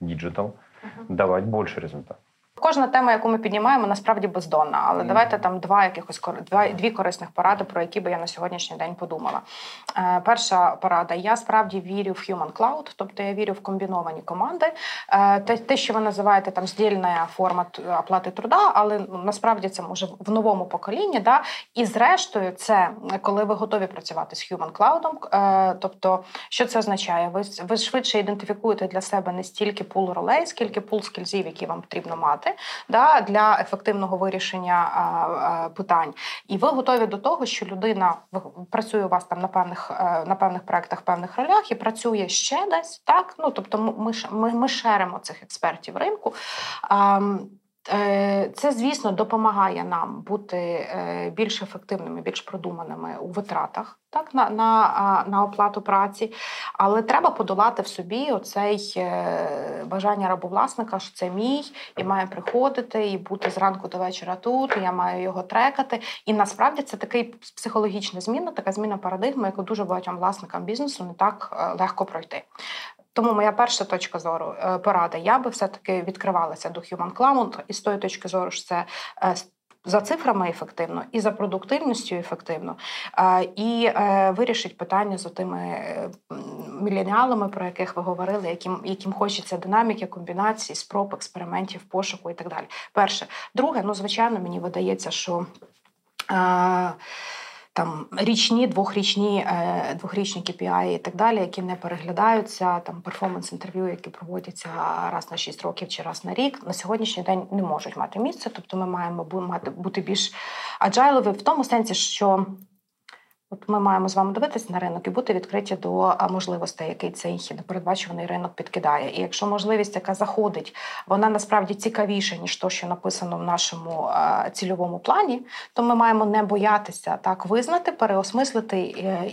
в digital, угу. давать больше результатов. Кожна тема, яку ми піднімаємо, насправді бездонна. Але мм. давайте там два якихось два, дві корисних поради, про які би я на сьогоднішній день подумала. Е, Перша порада: я справді вірю в Human Cloud, тобто я вірю в комбіновані команди. Е, Те, те що ви називаєте там здільна форма оплати труда, але ну, насправді це може в новому поколінні. Да? І зрештою, це коли ви готові працювати з Human Cloud. Е, Тобто, що це означає? Ви ви швидше ідентифікуєте для себе не стільки пул ролей, скільки пул скільзів, які вам потрібно мати працювати да, для ефективного вирішення питань. І ви готові до того, що людина працює у вас там на певних е, на певних проектах, певних ролях і працює ще десь. Так, ну тобто, ми ми, ми шеримо цих експертів ринку. Е, це, звісно, допомагає нам бути е, більш ефективними, більш продуманими у витратах так, на на, на оплату праці. Але треба подолати в собі оцей е, бажання рабовласника, що це мій, і має приходити, і бути зранку до вечора тут, і я маю його трекати. І насправді це такий психологічна зміна, така зміна парадигми, яку дуже багатьом власникам бізнесу не так легко пройти. Тому моя перша точка зору е, порада, я би все-таки відкривалася до Human Cloud і з тої точки зору, що це. Е, за цифрами ефективно і за продуктивністю ефективно, е, і вирішить питання з тими міленіалами, про яких ви говорили, яким яким хочеться динаміки, комбінації, спроб, експериментів, пошуку і так далі. Перше, друге, ну звичайно, мені видається, що там річні, двохрічні, е, двохрічні KPI і так далі, які не переглядаються, там перформанс-інтерв'ю, які проводяться раз на 6 років чи раз на рік, на сьогоднішній день не можуть мати місце. Тобто ми маємо бути більш аджайлові в тому сенсі, що От ми маємо з вами дивитися на ринок і бути відкриті до можливостей, який цей непередбачуваний ринок підкидає. І якщо можливість, яка заходить, вона насправді цікавіша ніж то, що написано в нашому цільовому плані, то ми маємо не боятися так визнати, переосмислити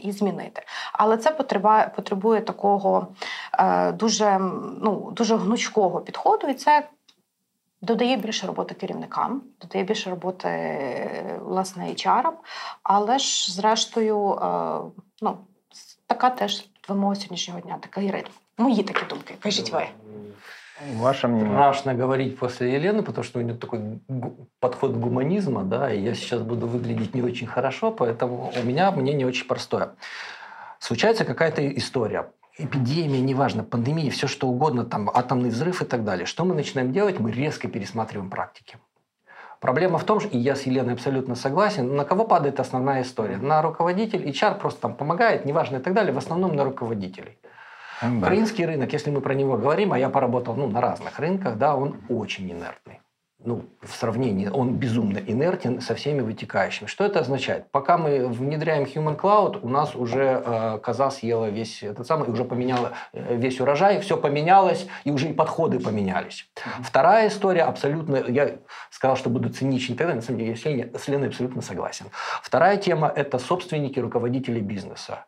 і змінити. Але це потребує потребує такого е, дуже ну дуже гнучкого підходу, і це Додає більше роботи керівникам, додає більше роботи власне HR, але ж, зрештою, е, ну, така теж в вимоги сьогоднішнього дня такий ритм. Мої такі думки. Кажіть ви. Ваше мнение? Страшно говорить после Елены, потому что у нее такой гу- подход гуманизма, да, и я сейчас буду выглядеть не очень хорошо, поэтому у меня мнение очень простое. Случается какая-то история, эпидемия, неважно, пандемия, все что угодно, там атомный взрыв и так далее. Что мы начинаем делать? Мы резко пересматриваем практики. Проблема в том, что, и я с Еленой абсолютно согласен, на кого падает основная история? На руководитель, HR просто там помогает, неважно и так далее, в основном на руководителей. Да. Украинский рынок, если мы про него говорим, а я поработал ну, на разных рынках, да, он очень инертный. Ну, в сравнении, он безумно инертен со всеми вытекающими. Что это означает? Пока мы внедряем Human Cloud, у нас уже э, коза съела весь этот самый, уже поменяла э, весь урожай, все поменялось, и уже и подходы поменялись. Вторая история абсолютно, я сказал, что буду циничен далее, на самом деле я с Леной, с Леной абсолютно согласен. Вторая тема – это собственники, руководители бизнеса.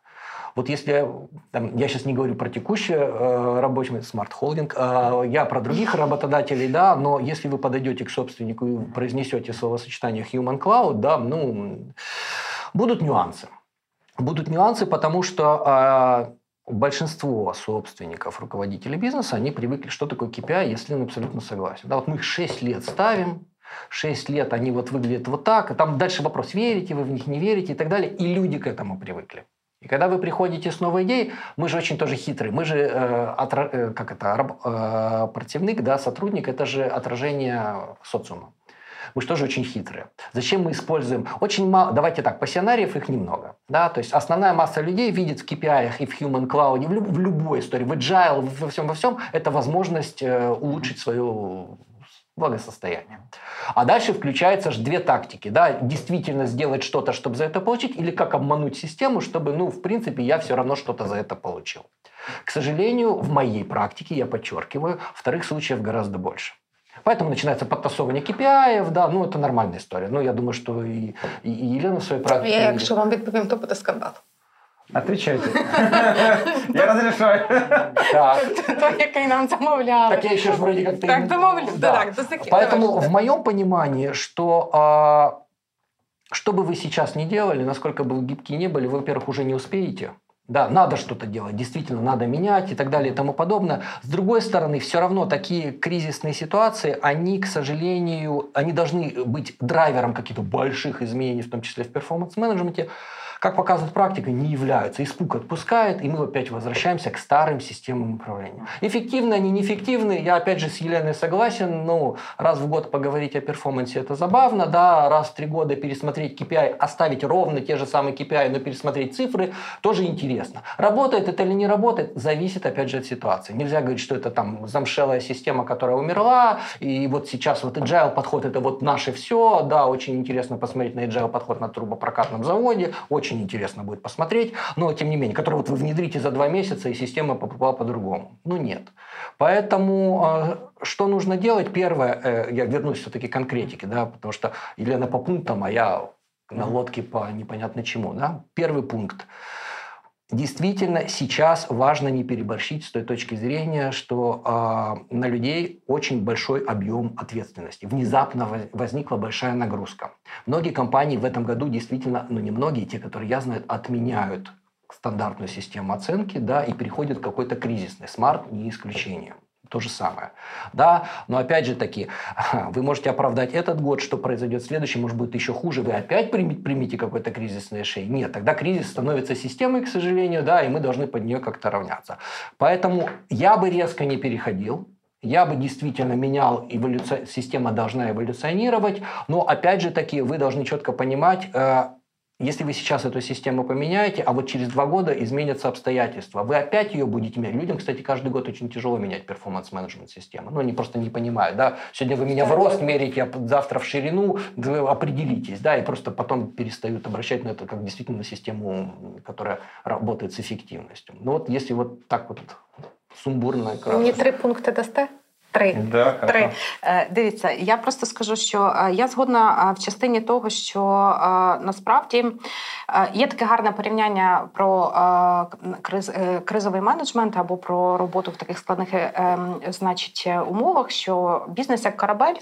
Вот если там, я сейчас не говорю про текущее э, рабочее смарт-холдинг, э, я про других работодателей, да, но если вы подойдете к собственнику и произнесете словосочетание human cloud, да, ну, будут нюансы. Будут нюансы, потому что э, большинство собственников, руководителей бизнеса, они привыкли, что такое KPI, если он абсолютно согласен. Да, вот мы их 6 лет ставим, 6 лет они вот выглядят вот так, и там дальше вопрос, верите вы в них, не верите и так далее, и люди к этому привыкли. И когда вы приходите с новой идеей, мы же очень тоже хитрые, мы же, э, отра- э, как это, э, противник, да, сотрудник, это же отражение социума. Мы же тоже очень хитрые. Зачем мы используем? Очень мало, давайте так, пассионариев их немного. Да? То есть основная масса людей видит в KPI и в Human Cloud, в, люб- в любой истории, в Agile, во всем, во всем, это возможность э, улучшить свое благосостояние. А дальше включаются же две тактики. Да? Действительно сделать что-то, чтобы за это получить, или как обмануть систему, чтобы, ну, в принципе, я все равно что-то за это получил. К сожалению, в моей практике, я подчеркиваю, вторых случаев гораздо больше. Поэтому начинается подтасовывание KPI, да, ну это нормальная история. Ну, я думаю, что и, и, Елена в своей практике... Я, якщо вам відповім, то буде скандал. Отвечайте. Я разрешаю. Так, Той, який нам замовляли. так я еще ж вроде как-то... Так, домовились. Да. Так, до таки- Поэтому в моем понимании, что а, что бы вы сейчас ни делали, насколько бы вы гибкие не были, вы, во-первых, уже не успеете. Да, надо что-то делать, действительно надо менять и так далее и тому подобное. С другой стороны, все равно такие кризисные ситуации, они, к сожалению, они должны быть драйвером каких-то больших изменений, в том числе в перформанс-менеджменте, как показывает практика, не являются. Испуг отпускает, и мы опять возвращаемся к старым системам управления. Эффективны они, неэффективны, я опять же с Еленой согласен, ну, раз в год поговорить о перформансе это забавно, да, раз в три года пересмотреть KPI, оставить ровно те же самые KPI, но пересмотреть цифры, тоже интересно. Работает это или не работает, зависит опять же от ситуации. Нельзя говорить, что это там замшелая система, которая умерла, и вот сейчас вот agile подход это вот наше все, да, очень интересно посмотреть на agile подход на трубопрокатном заводе, очень интересно будет посмотреть, но тем не менее, который вот вы внедрите за два месяца, и система попала по-другому. Ну нет. Поэтому э, что нужно делать? Первое, э, я вернусь все-таки к конкретике, да, потому что Елена по пунктам, а я на лодке по непонятно чему. Да? Первый пункт. Действительно, сейчас важно не переборщить с той точки зрения, что э, на людей очень большой объем ответственности. Внезапно воз- возникла большая нагрузка. Многие компании в этом году действительно, ну не многие, те, которые я знаю, отменяют стандартную систему оценки да, и переходят к какой-то кризисной. Смарт не исключение. То же самое. Да? Но опять же таки, вы можете оправдать этот год, что произойдет следующий, может быть еще хуже, вы опять примите, примите какое-то кризисное решение. Нет, тогда кризис становится системой, к сожалению, да, и мы должны под нее как-то равняться. Поэтому я бы резко не переходил, я бы действительно менял, эволюци... система должна эволюционировать, но опять же таки вы должны четко понимать, э, если вы сейчас эту систему поменяете, а вот через два года изменятся обстоятельства, вы опять ее будете менять. Людям, кстати, каждый год очень тяжело менять перформанс-менеджмент системы. Ну, они просто не понимают, да. Сегодня вы меня в рост мерите, а завтра в ширину, вы определитесь, да, и просто потом перестают обращать на это как действительно систему, которая работает с эффективностью. Ну, вот если вот так вот сумбурно... Мені три пункти дасте? Три. Да, Три. Е, Дивіться, я просто скажу, що е, я згодна е, в частині того, що насправді є таке гарне порівняння про кризовий менеджмент або про роботу в таких складних ем, значить, умовах, що бізнес як корабель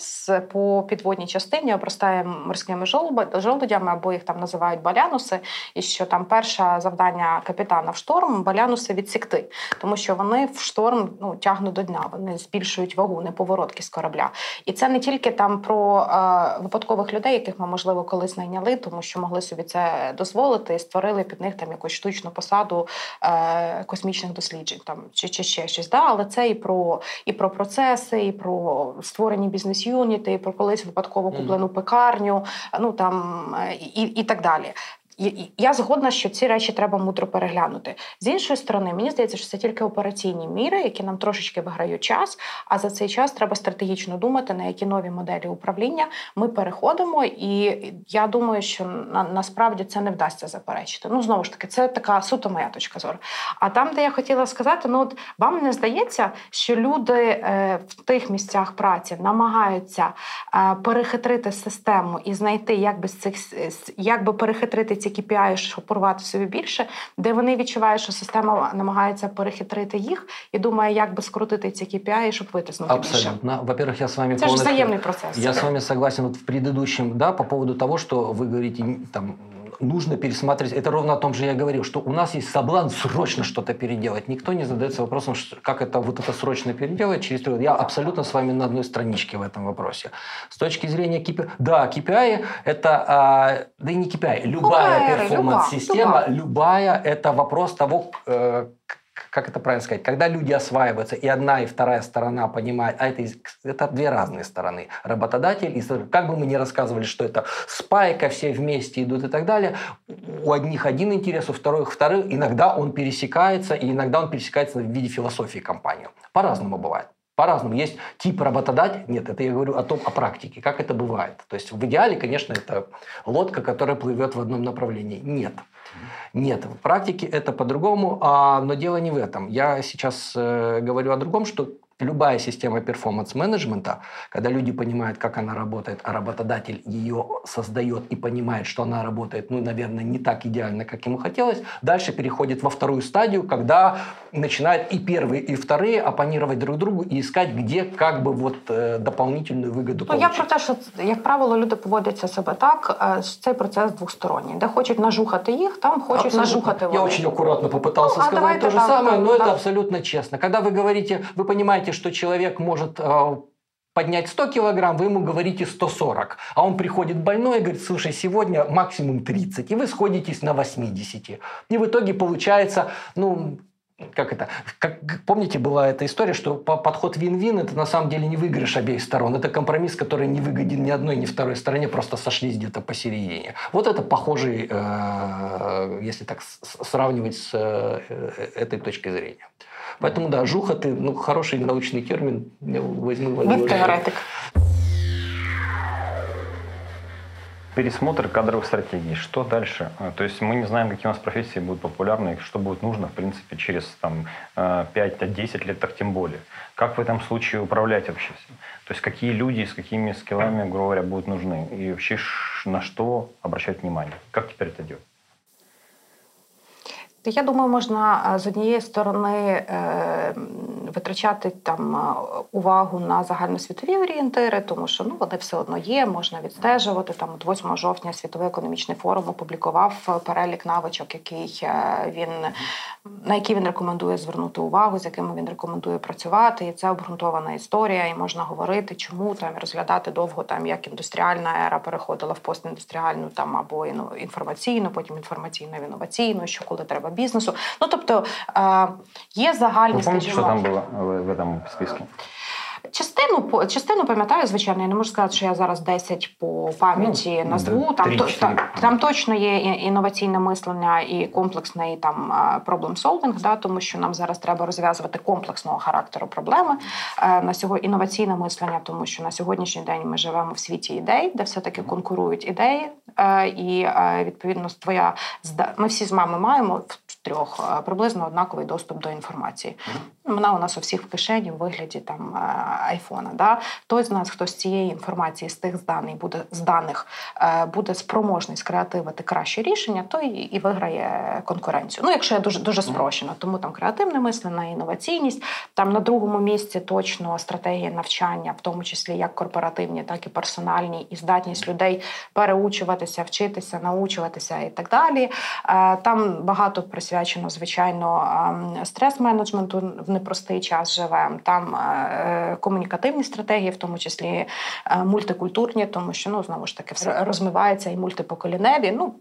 по підводній частині обростає морськими жолудями, або їх там називають балянуси, і що там перше завдання капітана в шторм балянуси відсікти, тому що вони в шторм ну, тягнуть до дна, вони збільшують вагу, неповороткість корабля. І це не тільки там про е, випадкових людей, яких ми можливо колись найняли, тому що могли собі це дозволити, і створили під них там якусь штучну посаду е, космічних досліджень, там чи, чи ще щось. Да? Але це і про і про процеси, і про створені бізнес-юніти, і про колись випадково куплену пекарню, ну там е, і, і так далі. Я згодна, що ці речі треба мудро переглянути. З іншої сторони, мені здається, що це тільки операційні міри, які нам трошечки виграють час. А за цей час треба стратегічно думати, на які нові моделі управління ми переходимо. І я думаю, що на, насправді це не вдасться заперечити. Ну знову ж таки, це така суто моя точка зору. А там, де я хотіла сказати, ну от вам не здається, що люди е, в тих місцях праці намагаються е, перехитрити систему і знайти, як би з цих як би перехитрити ці KPI, щоб порвати собі більше, де вони відчувають, що система намагається перехитрити їх і думає, як би скрутити ці KPI, щоб витиснути більше. Абсолютно. Во-первых, я с вами Это же полностью- взаимный процесс. Я с вами согласен вот в предыдущем, да, по поводу того, что вы говорите, н- там, нужно пересматривать. Это ровно о том же я говорил, что у нас есть соблазн срочно что-то переделать. Никто не задается вопросом, как это вот это срочно переделать через три года. Я абсолютно с вами на одной страничке в этом вопросе. С точки зрения KPI, да, KPI это, а, да и не KPI, любая перформанс-система, люба, любая, это вопрос того, э, как это правильно сказать, когда люди осваиваются, и одна, и вторая сторона понимают, а это, это две разные стороны. Работодатель, и как бы мы ни рассказывали, что это спайка, все вместе идут и так далее, у одних один интерес, у вторых вторых, иногда он пересекается, и иногда он пересекается в виде философии компании. По-разному бывает. По-разному. Есть тип работодателя. Нет, это я говорю о том, о практике, как это бывает. То есть в идеале, конечно, это лодка, которая плывет в одном направлении. Нет. Нет, в практике это по-другому, а, но дело не в этом. Я сейчас э, говорю о другом, что любая система перформанс-менеджмента, когда люди понимают, как она работает, а работодатель ее создает и понимает, что она работает, ну, наверное, не так идеально, как ему хотелось, дальше переходит во вторую стадию, когда начинают и первые, и вторые оппонировать друг другу и искать, где как бы вот э, дополнительную выгоду Ну, я получить. про те, що як правило люди поводяться себе так, що цей процес двосторонній, де хочуть нажухати їх, там хочуть Абсолютно. нажухати Я вони. очень аккуратно попытался Ну, а сказать давайте то же так, самое, так, но это так. абсолютно честно. Когда вы говорите, вы понимаете, что человек может э, поднять 100 килограмм, вы ему говорите 140, а он приходит больной и говорит, слушай, сегодня максимум 30, и вы сходитесь на 80. И в итоге получается, ну, как это, как, помните, была эта история, что по- подход вин-вин – это на самом деле не выигрыш обеих сторон, это компромисс, который не выгоден ни одной, ни второй стороне, просто сошлись где-то посередине. Вот это похожий, э, если так сравнивать с э, этой точки зрения. Поэтому, да, жуха ты, ну, хороший научный термин, я возьму его. Теоретик. Пересмотр кадровых стратегий. Что дальше? А, То есть мы не знаем, какие у нас профессии будут популярны, и что будет нужно, в принципе, через там, 5-10 лет, так тем более. Как в этом случае управлять вообще всем? То есть какие люди с какими скиллами, грубо говоря, будут нужны? И вообще на что обращать внимание? Как теперь это делать? Я думаю, можна е, з однієї сторони е, витрачати там е, увагу на загальносвітові орієнтири, тому що ну вони все одно є, можна відстежувати. Там от 8 жовтня світовий економічний форум опублікував перелік навичок, який він на які він рекомендує звернути увагу, з якими він рекомендує працювати. І це обґрунтована історія, і можна говорити, чому там розглядати довго там як індустріальна ера переходила в постіндустріальну там або інформаційну, потім інформаційно в інноваційну, що коли треба бізнесу. Ну тобто е, є загальні Вы помните, что скажімо, там было в, в этом списке? Частину по- частину пам'ятаю, звичайно, я не можу сказати, що я зараз 10 по пам'яті Ну, назву. да, Там, то, 3-4. там, там точно є і- інноваційне мислення і комплексний там проблем солвінг, да, тому що нам зараз треба розв'язувати комплексного характеру проблеми. Е, На сьогодні інноваційне мислення, тому що на сьогоднішній день ми живемо в світі ідей, де все таки конкурують ідеї, Е, і е, відповідно твоя зда- Ми всі з вами маємо в трьох приблизно однаковий доступ до інформації. Вона у нас у всіх в кишені в вигляді там айфона. Да? Той з нас, хто з цієї інформації, з тих зданих буде з даних буде спроможний скреативити краще рішення, той і виграє конкуренцію. Ну, якщо я дуже дуже спрощено, тому там креативне мислення, інноваційність. Там на другому місці точно стратегія навчання, в тому числі як корпоративні, так і персональні, і здатність людей переучуватися, вчитися, научуватися і так далі. Е, там багато присвячено, звичайно, ем, стрес-менеджменту в непростий час живемо. Там е, комунікативні стратегії, в тому числі е, мультикультурні, тому що ну знову ж таки все розмивається і мультипоколіневі. Ну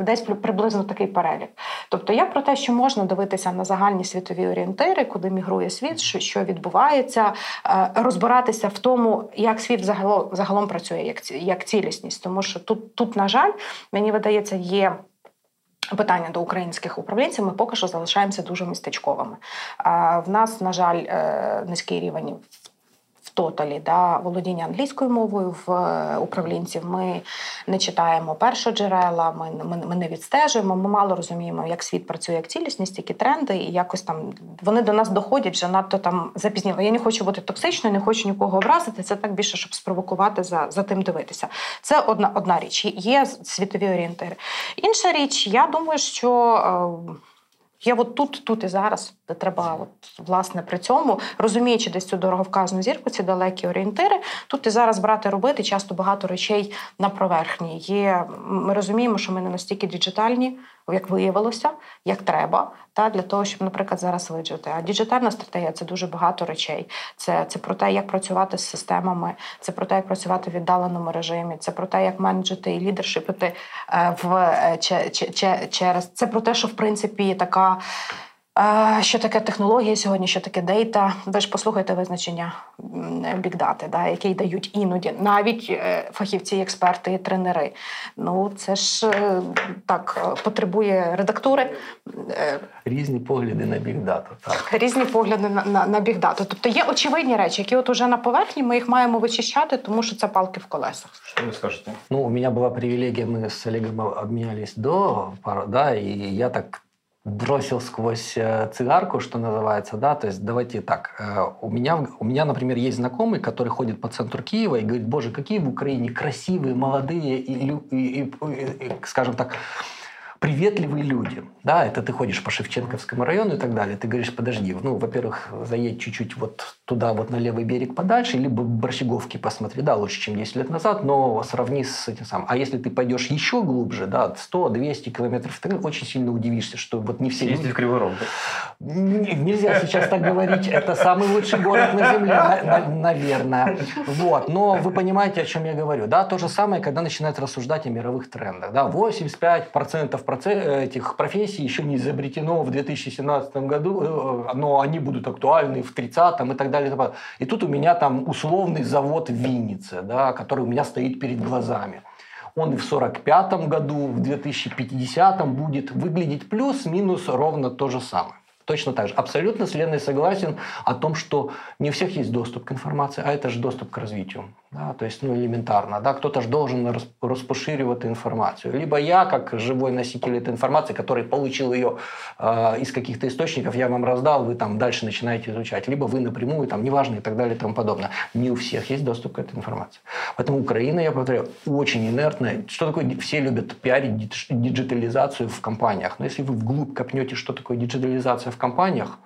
десь приблизно такий перелік. Тобто я про те, що можна дивитися на загальні світові орієнтири, куди мігрує світ, що відбувається, розбиратися в тому, як світ загалом загалом працює як як цілісність, тому що тут, тут, на жаль, мені видається, є. Питання до українських управлінців ми поки що залишаємося дуже містечковими. В нас, на жаль, е, низький рівень тоталі да, володіння англійською мовою в е, управлінців. Ми не читаємо першоджерела, ми, ми ми, не відстежуємо. Ми мало розуміємо, як світ працює, як цілісність, які тренди, і якось там вони до нас доходять вже надто там запізніли. Я не хочу бути токсичною, не хочу нікого образити. Це так більше, щоб спровокувати за за тим дивитися. Це одна одна річ. Є світові орієнтири. Інша річ, я думаю, що. Є от тут, тут і зараз, де треба, от власне при цьому, розуміючи десь цю дороговказну зірку, ці далекі орієнтири, тут і зараз брати робити часто багато речей на поверхні. Є ми розуміємо, що ми не настільки діджитальні, як виявилося, як треба, та для того, щоб, наприклад, зараз виджити. А діджитальна стратегія це дуже багато речей. Це це про те, як працювати з системами, це про те, як працювати в віддаленому режимі, це про те, як менеджити і лідершипити е, в е, через це про те, що в принципі така. Що таке технологія сьогодні, що таке дейта? Ви ж послухайте визначення бікдати, да, які дають іноді навіть е, фахівці, експерти і тренери. Ну це ж е, так потребує редактури. Е, різні погляди на бікдату. Так. Різні погляди на на, на бікдату. Тобто є очевидні речі, які от уже на поверхні ми їх маємо вичищати, тому що це палки в колесах. Що ви скажете? Ну, у мене була привілегія, ми з Олегом обмінялись до да, і я так бросил сквозь э, цигарку, что называется, да, то есть давайте так, э, у меня, у меня, например, есть знакомый, который ходит по центру Киева и говорит, боже, какие в Украине красивые, молодые и, и, и, и скажем так, приветливые люди. Да, это ты ходишь по Шевченковскому району и так далее. Ты говоришь, подожди, ну, во-первых, заедь чуть-чуть вот туда, вот на левый берег подальше, либо Борщеговки посмотри, да, лучше, чем 10 лет назад, но сравни с этим самым. А если ты пойдешь еще глубже, да, 100-200 километров, ты очень сильно удивишься, что вот не все... Ездить люди... в Кривой Рог, да? Нельзя сейчас так говорить, это самый лучший город на Земле, наверное. Вот, но вы понимаете, о чем я говорю. Да, то же самое, когда начинают рассуждать о мировых трендах. Да, 85% этих профессий еще не изобретено в 2017 году, э, но они будут актуальны в 30 и так далее. И тут у меня там условный завод в Виннице, да, который у меня стоит перед глазами. Он и в 45 году, в 2050 будет выглядеть плюс-минус ровно то же самое. Точно так же. Абсолютно с Леной согласен о том, что не у всех есть доступ к информации, а это же доступ к развитию. Да? То есть, ну, элементарно. Да? Кто-то же должен распоширивать информацию. Либо я, как живой носитель этой информации, который получил ее э, из каких-то источников, я вам раздал, вы там дальше начинаете изучать. Либо вы напрямую, там, неважно и так далее и тому подобное. Не у всех есть доступ к этой информации. Поэтому Украина, я повторяю, очень инертная. Что такое? Все любят пиарить диджитализацию в компаниях. Но если вы вглубь копнете, что такое диджитализация в компаниях,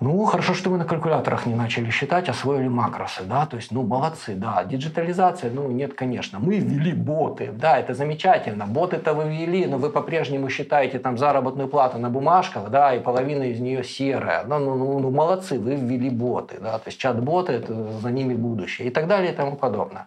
ну, хорошо, что мы на калькуляторах не начали считать, освоили макросы, да, то есть, ну, молодцы, да, диджитализация, ну, нет, конечно, мы ввели боты, да, это замечательно, боты-то вы ввели, но вы по-прежнему считаете там заработную плату на бумажках, да, и половина из нее серая, ну, ну, ну, ну молодцы, вы ввели боты, да, то есть чат-боты, это за ними будущее и так далее и тому подобное.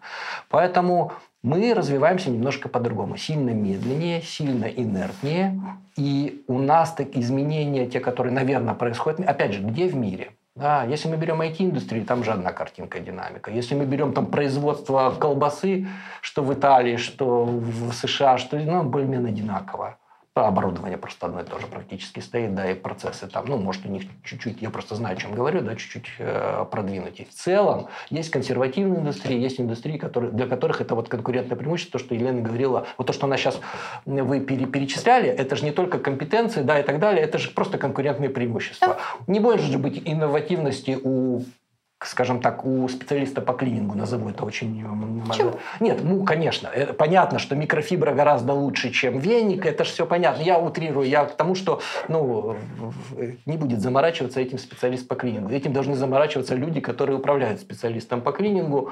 Поэтому мы развиваемся немножко по-другому, сильно медленнее, сильно инертнее. И у нас так изменения, те, которые, наверное, происходят, опять же, где в мире? Да, если мы берем IT-индустрию, там же одна картинка, динамика. Если мы берем там производство колбасы, что в Италии, что в США, что ну, более-менее одинаково. Оборудование просто одно и то же практически стоит, да, и процессы там, ну, может, у них чуть-чуть, я просто знаю, о чем говорю, да, чуть-чуть э, продвинуть. И в целом есть консервативные индустрии, есть индустрии, которые, для которых это вот конкурентное преимущество, то, что Елена говорила, вот то, что она сейчас вы пере, перечисляли, это же не только компетенции, да, и так далее, это же просто конкурентные преимущества. Не может же быть инновативности у скажем так, у специалиста по клинингу, назову это очень... Почему? Нет, ну, конечно, э, понятно, что микрофибра гораздо лучше, чем веник, это же все понятно. Я утрирую, я к тому, что ну, не будет заморачиваться этим специалист по клинингу. Этим должны заморачиваться люди, которые управляют специалистом по клинингу.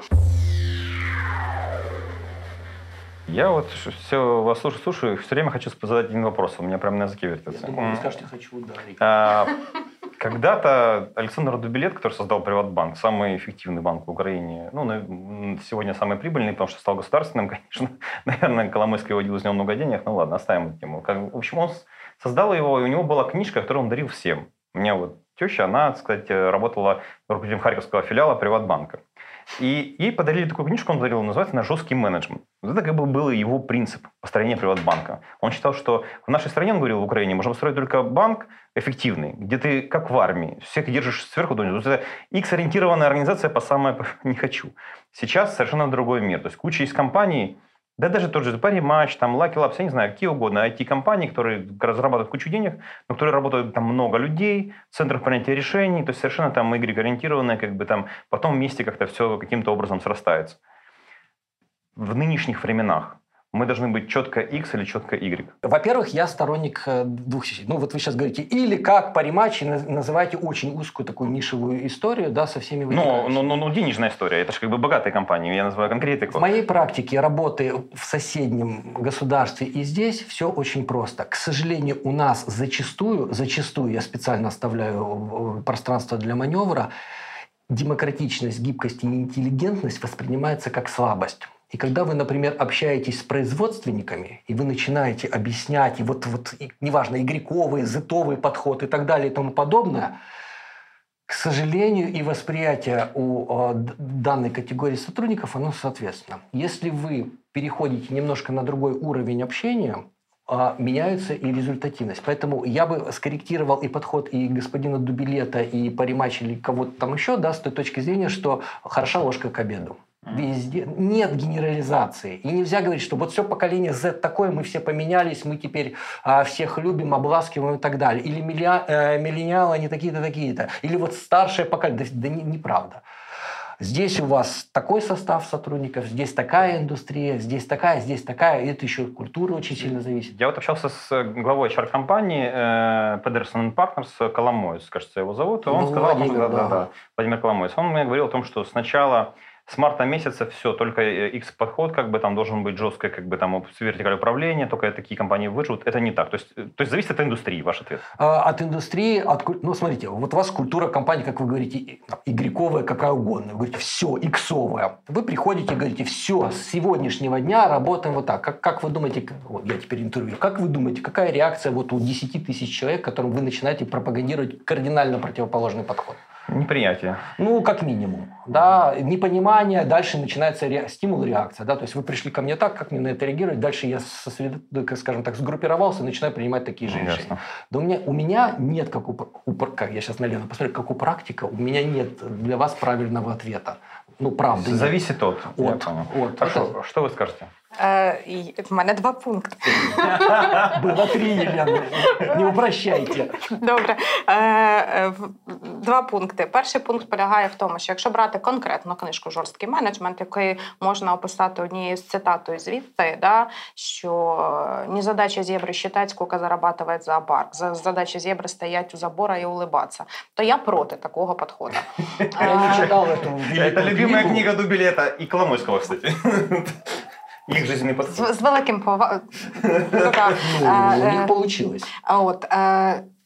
Я вот все вас слушаю, слушаю, все время хочу задать один вопрос. У меня прям на языке вертится. Я думал, вы скажете, хочу ударить. А, когда-то Александр Дубилет, который создал Приватбанк, самый эффективный банк в Украине, ну, сегодня самый прибыльный, потому что стал государственным, конечно. Наверное, Коломойский выводил из него много денег. Ну ладно, оставим эту тему. В общем, он создал его, и у него была книжка, которую он дарил всем. У меня вот теща, она, кстати, работала руководителем Харьковского филиала Приватбанка. И ей подарили такую книжку, он подарил, называется она «Жесткий менеджмент». Вот это как бы был его принцип построения приватбанка. Он считал, что в нашей стране, он говорил, в Украине, можно построить только банк эффективный, где ты, как в армии, всех держишь сверху донизу. Вот это X-ориентированная организация по самое «не хочу». Сейчас совершенно другой мир. То есть куча из компаний, да даже тот же Parimatch, там Lucky Labs, я не знаю, какие угодно IT-компании, которые разрабатывают кучу денег, но которые работают там много людей, в центрах принятия решений, то есть совершенно там Y-ориентированные, как бы там потом вместе как-то все каким-то образом срастается. В нынешних временах мы должны быть четко X или четко Y? Во-первых, я сторонник э, двух вещей. Ну, вот вы сейчас говорите, или как париматчи называете очень узкую такую нишевую историю, да, со всеми Ну, ну, ну, ну, денежная история. Это же как бы богатые компании, я называю конкретику. В моей практике работы в соседнем государстве и здесь все очень просто. К сожалению, у нас зачастую, зачастую, я специально оставляю пространство для маневра, демократичность, гибкость и интеллигентность воспринимается как слабость. И когда вы, например, общаетесь с производственниками, и вы начинаете объяснять, и вот, вот и, неважно, игрековый, зетовый подход и так далее и тому подобное, к сожалению, и восприятие у э, данной категории сотрудников, оно соответственно. Если вы переходите немножко на другой уровень общения, э, меняется и результативность. Поэтому я бы скорректировал и подход и господина Дубилета, и Паримач или кого-то там еще, да, с той точки зрения, что хороша ложка к обеду. Везде нет генерализации. И нельзя говорить, что вот все поколение Z такое, мы все поменялись, мы теперь а, всех любим, обласкиваем и так далее. Или милля, э, миллениалы, они такие-то, такие-то. Или вот старшее поколение. Да, да не, неправда. Здесь у вас такой состав сотрудников, здесь такая индустрия, здесь такая, здесь такая. И это еще культура очень сильно зависит. Я вот общался с главой HR-компании э, Pedersen Partners Коломойс, кажется, его зовут. Он ну, сказал, Владимир, да, да, да, Владимир Коломойс. Он мне говорил о том, что сначала с марта месяца все, только X подход, как бы там должен быть жесткое, как бы там вертикаль управления, только такие компании выживут. Это не так. То есть, э, то есть зависит от индустрии, ваш ответ. А, от индустрии, от, ну смотрите, вот у вас культура компании, как вы говорите, игрековая, какая угодно. Вы говорите, все, иксовая. Вы приходите и говорите, все, с сегодняшнего дня работаем вот так. Как, как вы думаете, вот я теперь интервью, как вы думаете, какая реакция вот у 10 тысяч человек, которым вы начинаете пропагандировать кардинально противоположный подход? Неприятие. Ну, как минимум. Да, непонимание, дальше начинается ре... стимул, реакция. Да? То есть вы пришли ко мне так, как мне на это реагировать, дальше я, сосредо... скажем так, сгруппировался и начинаю принимать такие же Ясно. решения. Да у меня, у меня нет, как у, у, как я сейчас на Лену посмотрю, как у практика, у меня нет для вас правильного ответа. Ну, правда. Зависит нет. от. от, от. Хорошо, это... что вы скажете? Е, в мене два пункти. Було три, Єлена. Не упрощайте. Добре. Е, е, два пункти. Перший пункт полягає в тому, що якщо брати конкретну книжку Жорсткий менеджмент, який можна описати однією з цитатою звідти, да, що не задача зебри считать, сколько зарабатывает зоопарк. Задача зебри стоять у забора і улыбатися. То я проти такого підходу. Я не читав эту Это любимая книга Дубилета и Коломойского, кстати. Їх жизненний подход. З, з великим повагом. Ну, у них получилось. От,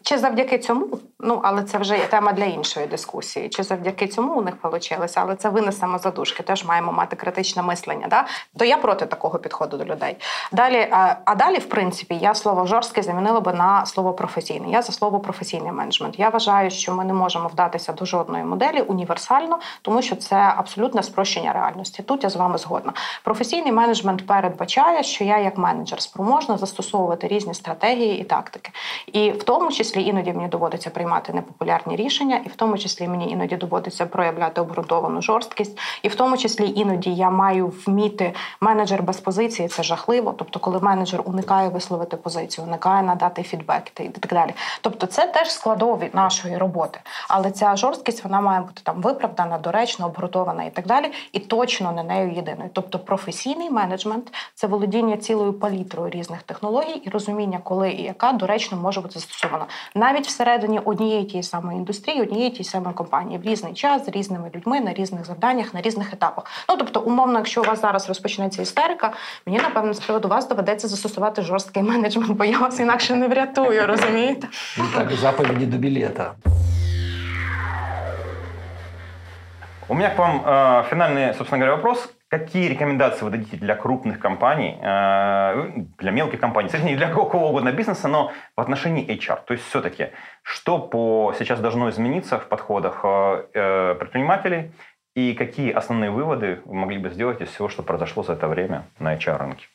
чи завдяки цьому Ну але це вже є тема для іншої дискусії. Чи завдяки цьому у них вийшло, але це винесемо за дужки. Теж маємо мати критичне мислення. Да? То я проти такого підходу до людей. Далі, а, а далі, в принципі, я слово жорстке замінила би на слово професійне. Я за слово професійний менеджмент. Я вважаю, що ми не можемо вдатися до жодної моделі універсально, тому що це абсолютне спрощення реальності. Тут я з вами згодна. Професійний менеджмент передбачає, що я як менеджер спроможна застосовувати різні стратегії і тактики. І в тому числі іноді мені доводиться приймати непопулярні рішення, і в тому числі мені іноді доводиться проявляти обґрунтовану жорсткість, і в тому числі іноді я маю вміти менеджер без позиції це жахливо. Тобто, коли менеджер уникає висловити позицію, уникає надати фідбек і так далі. Тобто, це теж складові нашої роботи. Але ця жорсткість вона має бути там виправдана, доречно, обґрунтована і так далі, і точно не нею єдиною. Тобто, професійний менеджмент це володіння цілою палітрою різних технологій і розуміння, коли і яка доречно може бути застосована навіть всередині однієї тієї самої індустрії, однієї тієї самої компанії в різний час з різними людьми на різних завданнях, на різних етапах. Ну тобто, умовно, якщо у вас зараз розпочнеться істерика, мені напевно з приводу вас доведеться застосувати жорсткий менеджмент, бо я вас інакше не врятую, розумієте? Ну, так, заповеди до билета. У меня к вам э, финальный, собственно говоря, вопрос. Какие рекомендации вы дадите для крупных компаний, э, для мелких компаний, кстати, для какого угодно бизнеса, но в отношении HR? То есть все-таки, что по сейчас должно измениться в подходах э, э предпринимателей и какие основные выводы вы могли бы сделать из всего, что произошло за это время на HR-рынке?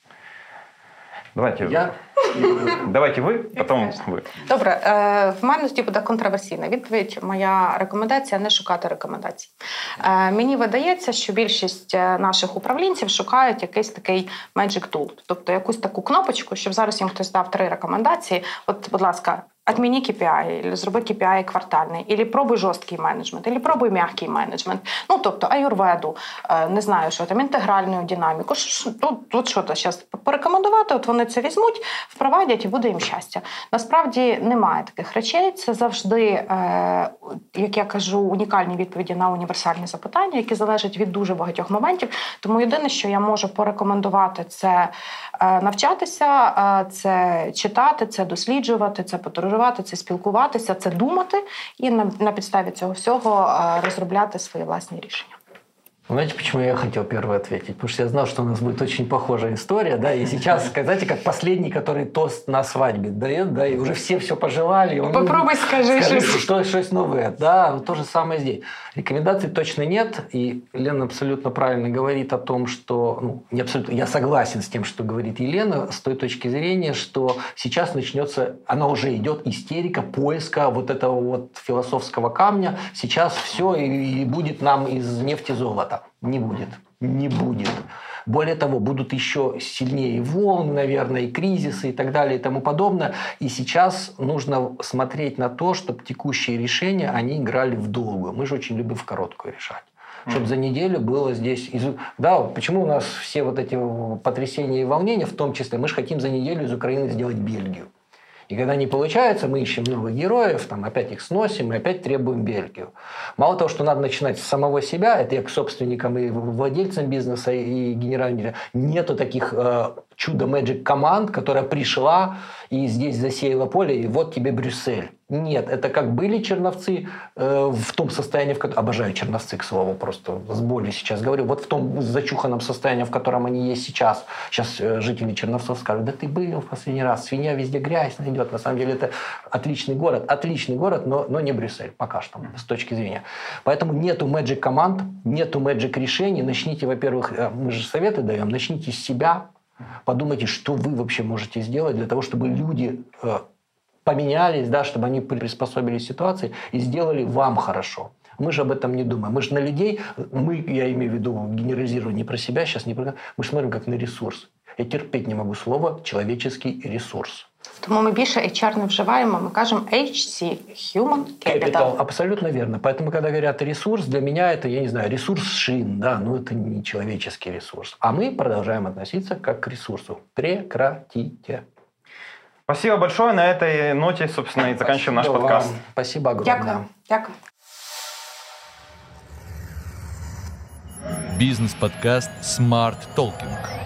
Давайте. Я? Давайте ви, потім ви. Добре, е, в мене тоді буде контроверсійна відповідь. Моя рекомендація не шукати рекомендацій. Е, мені видається, що більшість е, наших управлінців шукають якийсь такий magic tool, тобто якусь таку кнопочку, щоб зараз їм хтось дав три рекомендації. От, будь ласка, Отмени KPI, или зроби KPI квартальний, или пробуй жорсткий менеджмент, или пробуй м'який менеджмент. Ну, тобто аюрведу, е, не знаю, що там, інтегральну динаміку. Тут що то зараз порекомендувати, от вони це візьмуть, впровадять і буде їм щастя. Насправді немає таких речей. Це завжди, е, як я кажу, унікальні відповіді на універсальні запитання, які залежать від дуже багатьох моментів. Тому єдине, що я можу порекомендувати, це е, навчатися, це читати, це досліджувати, це подорожувати подорожувати, це спілкуватися, це думати і на, на підставі цього всього розробляти свої власні рішення. Знаете, почему я хотел первый ответить? Потому что я знал, что у нас будет очень похожая история, да, и сейчас, знаете, как последний, который тост на свадьбе дает, да, и уже все все пожелали. Он, Попробуй скажи, скажи что, что новое. Да, то же самое здесь. Рекомендаций точно нет, и Лена абсолютно правильно говорит о том, что, ну, не абсолютно, я согласен с тем, что говорит Елена, с той точки зрения, что сейчас начнется, она уже идет истерика поиска вот этого вот философского камня, сейчас все и, и будет нам из нефти золота. Не будет. Не будет. Более того, будут еще сильнее волны, наверное, и кризисы и так далее и тому подобное. И сейчас нужно смотреть на то, чтобы текущие решения, они играли в долгую. Мы же очень любим в короткую решать чтобы за неделю было здесь... Да, почему у нас все вот эти потрясения и волнения, в том числе, мы же хотим за неделю из Украины сделать Бельгию. И когда не получается, мы ищем новых героев, там, опять их сносим и опять требуем Бельгию. Мало того, что надо начинать с самого себя, это я к собственникам и владельцам бизнеса и генеральным нету таких э, чудо-мэджик команд, которая пришла и здесь засеяла поле, и вот тебе Брюссель. Нет, это как были черновцы э, в том состоянии, в котором... Обожаю черновцы, к слову, просто с болью сейчас говорю. Вот в том зачуханном состоянии, в котором они есть сейчас. Сейчас э, жители Черновцов скажут, да ты был в последний раз, свинья везде грязь найдет. На самом деле это отличный город, отличный город, но, но не Брюссель пока что, с точки зрения. Поэтому нету мэджик команд, нету мэджик решений. Начните, во-первых, э, мы же советы даем, начните с себя, Подумайте, что вы вообще можете сделать для того, чтобы люди э, поменялись, да, чтобы они приспособились к ситуации и сделали вам хорошо. Мы же об этом не думаем. Мы же на людей, мы, я имею в виду, генерализирую не про себя сейчас, не про... Мы смотрим как на ресурс. Я терпеть не могу слово «человеческий ресурс». Тому ми більше HR не вживаємо, ми кажемо HC – Human Capital. Capital. Абсолютно верно. Поэтому, когда говорят ресурс, для меня это, я не знаю, ресурс шин, да, но это не человеческий ресурс. А мы продолжаем относиться как к ресурсу. Прекратите. Спасибо большое. На этой ноте, собственно, и заканчиваем наш подкаст. Вам. Спасибо огромное. Дякую. Дякую. Бизнес-подкаст Smart Talking.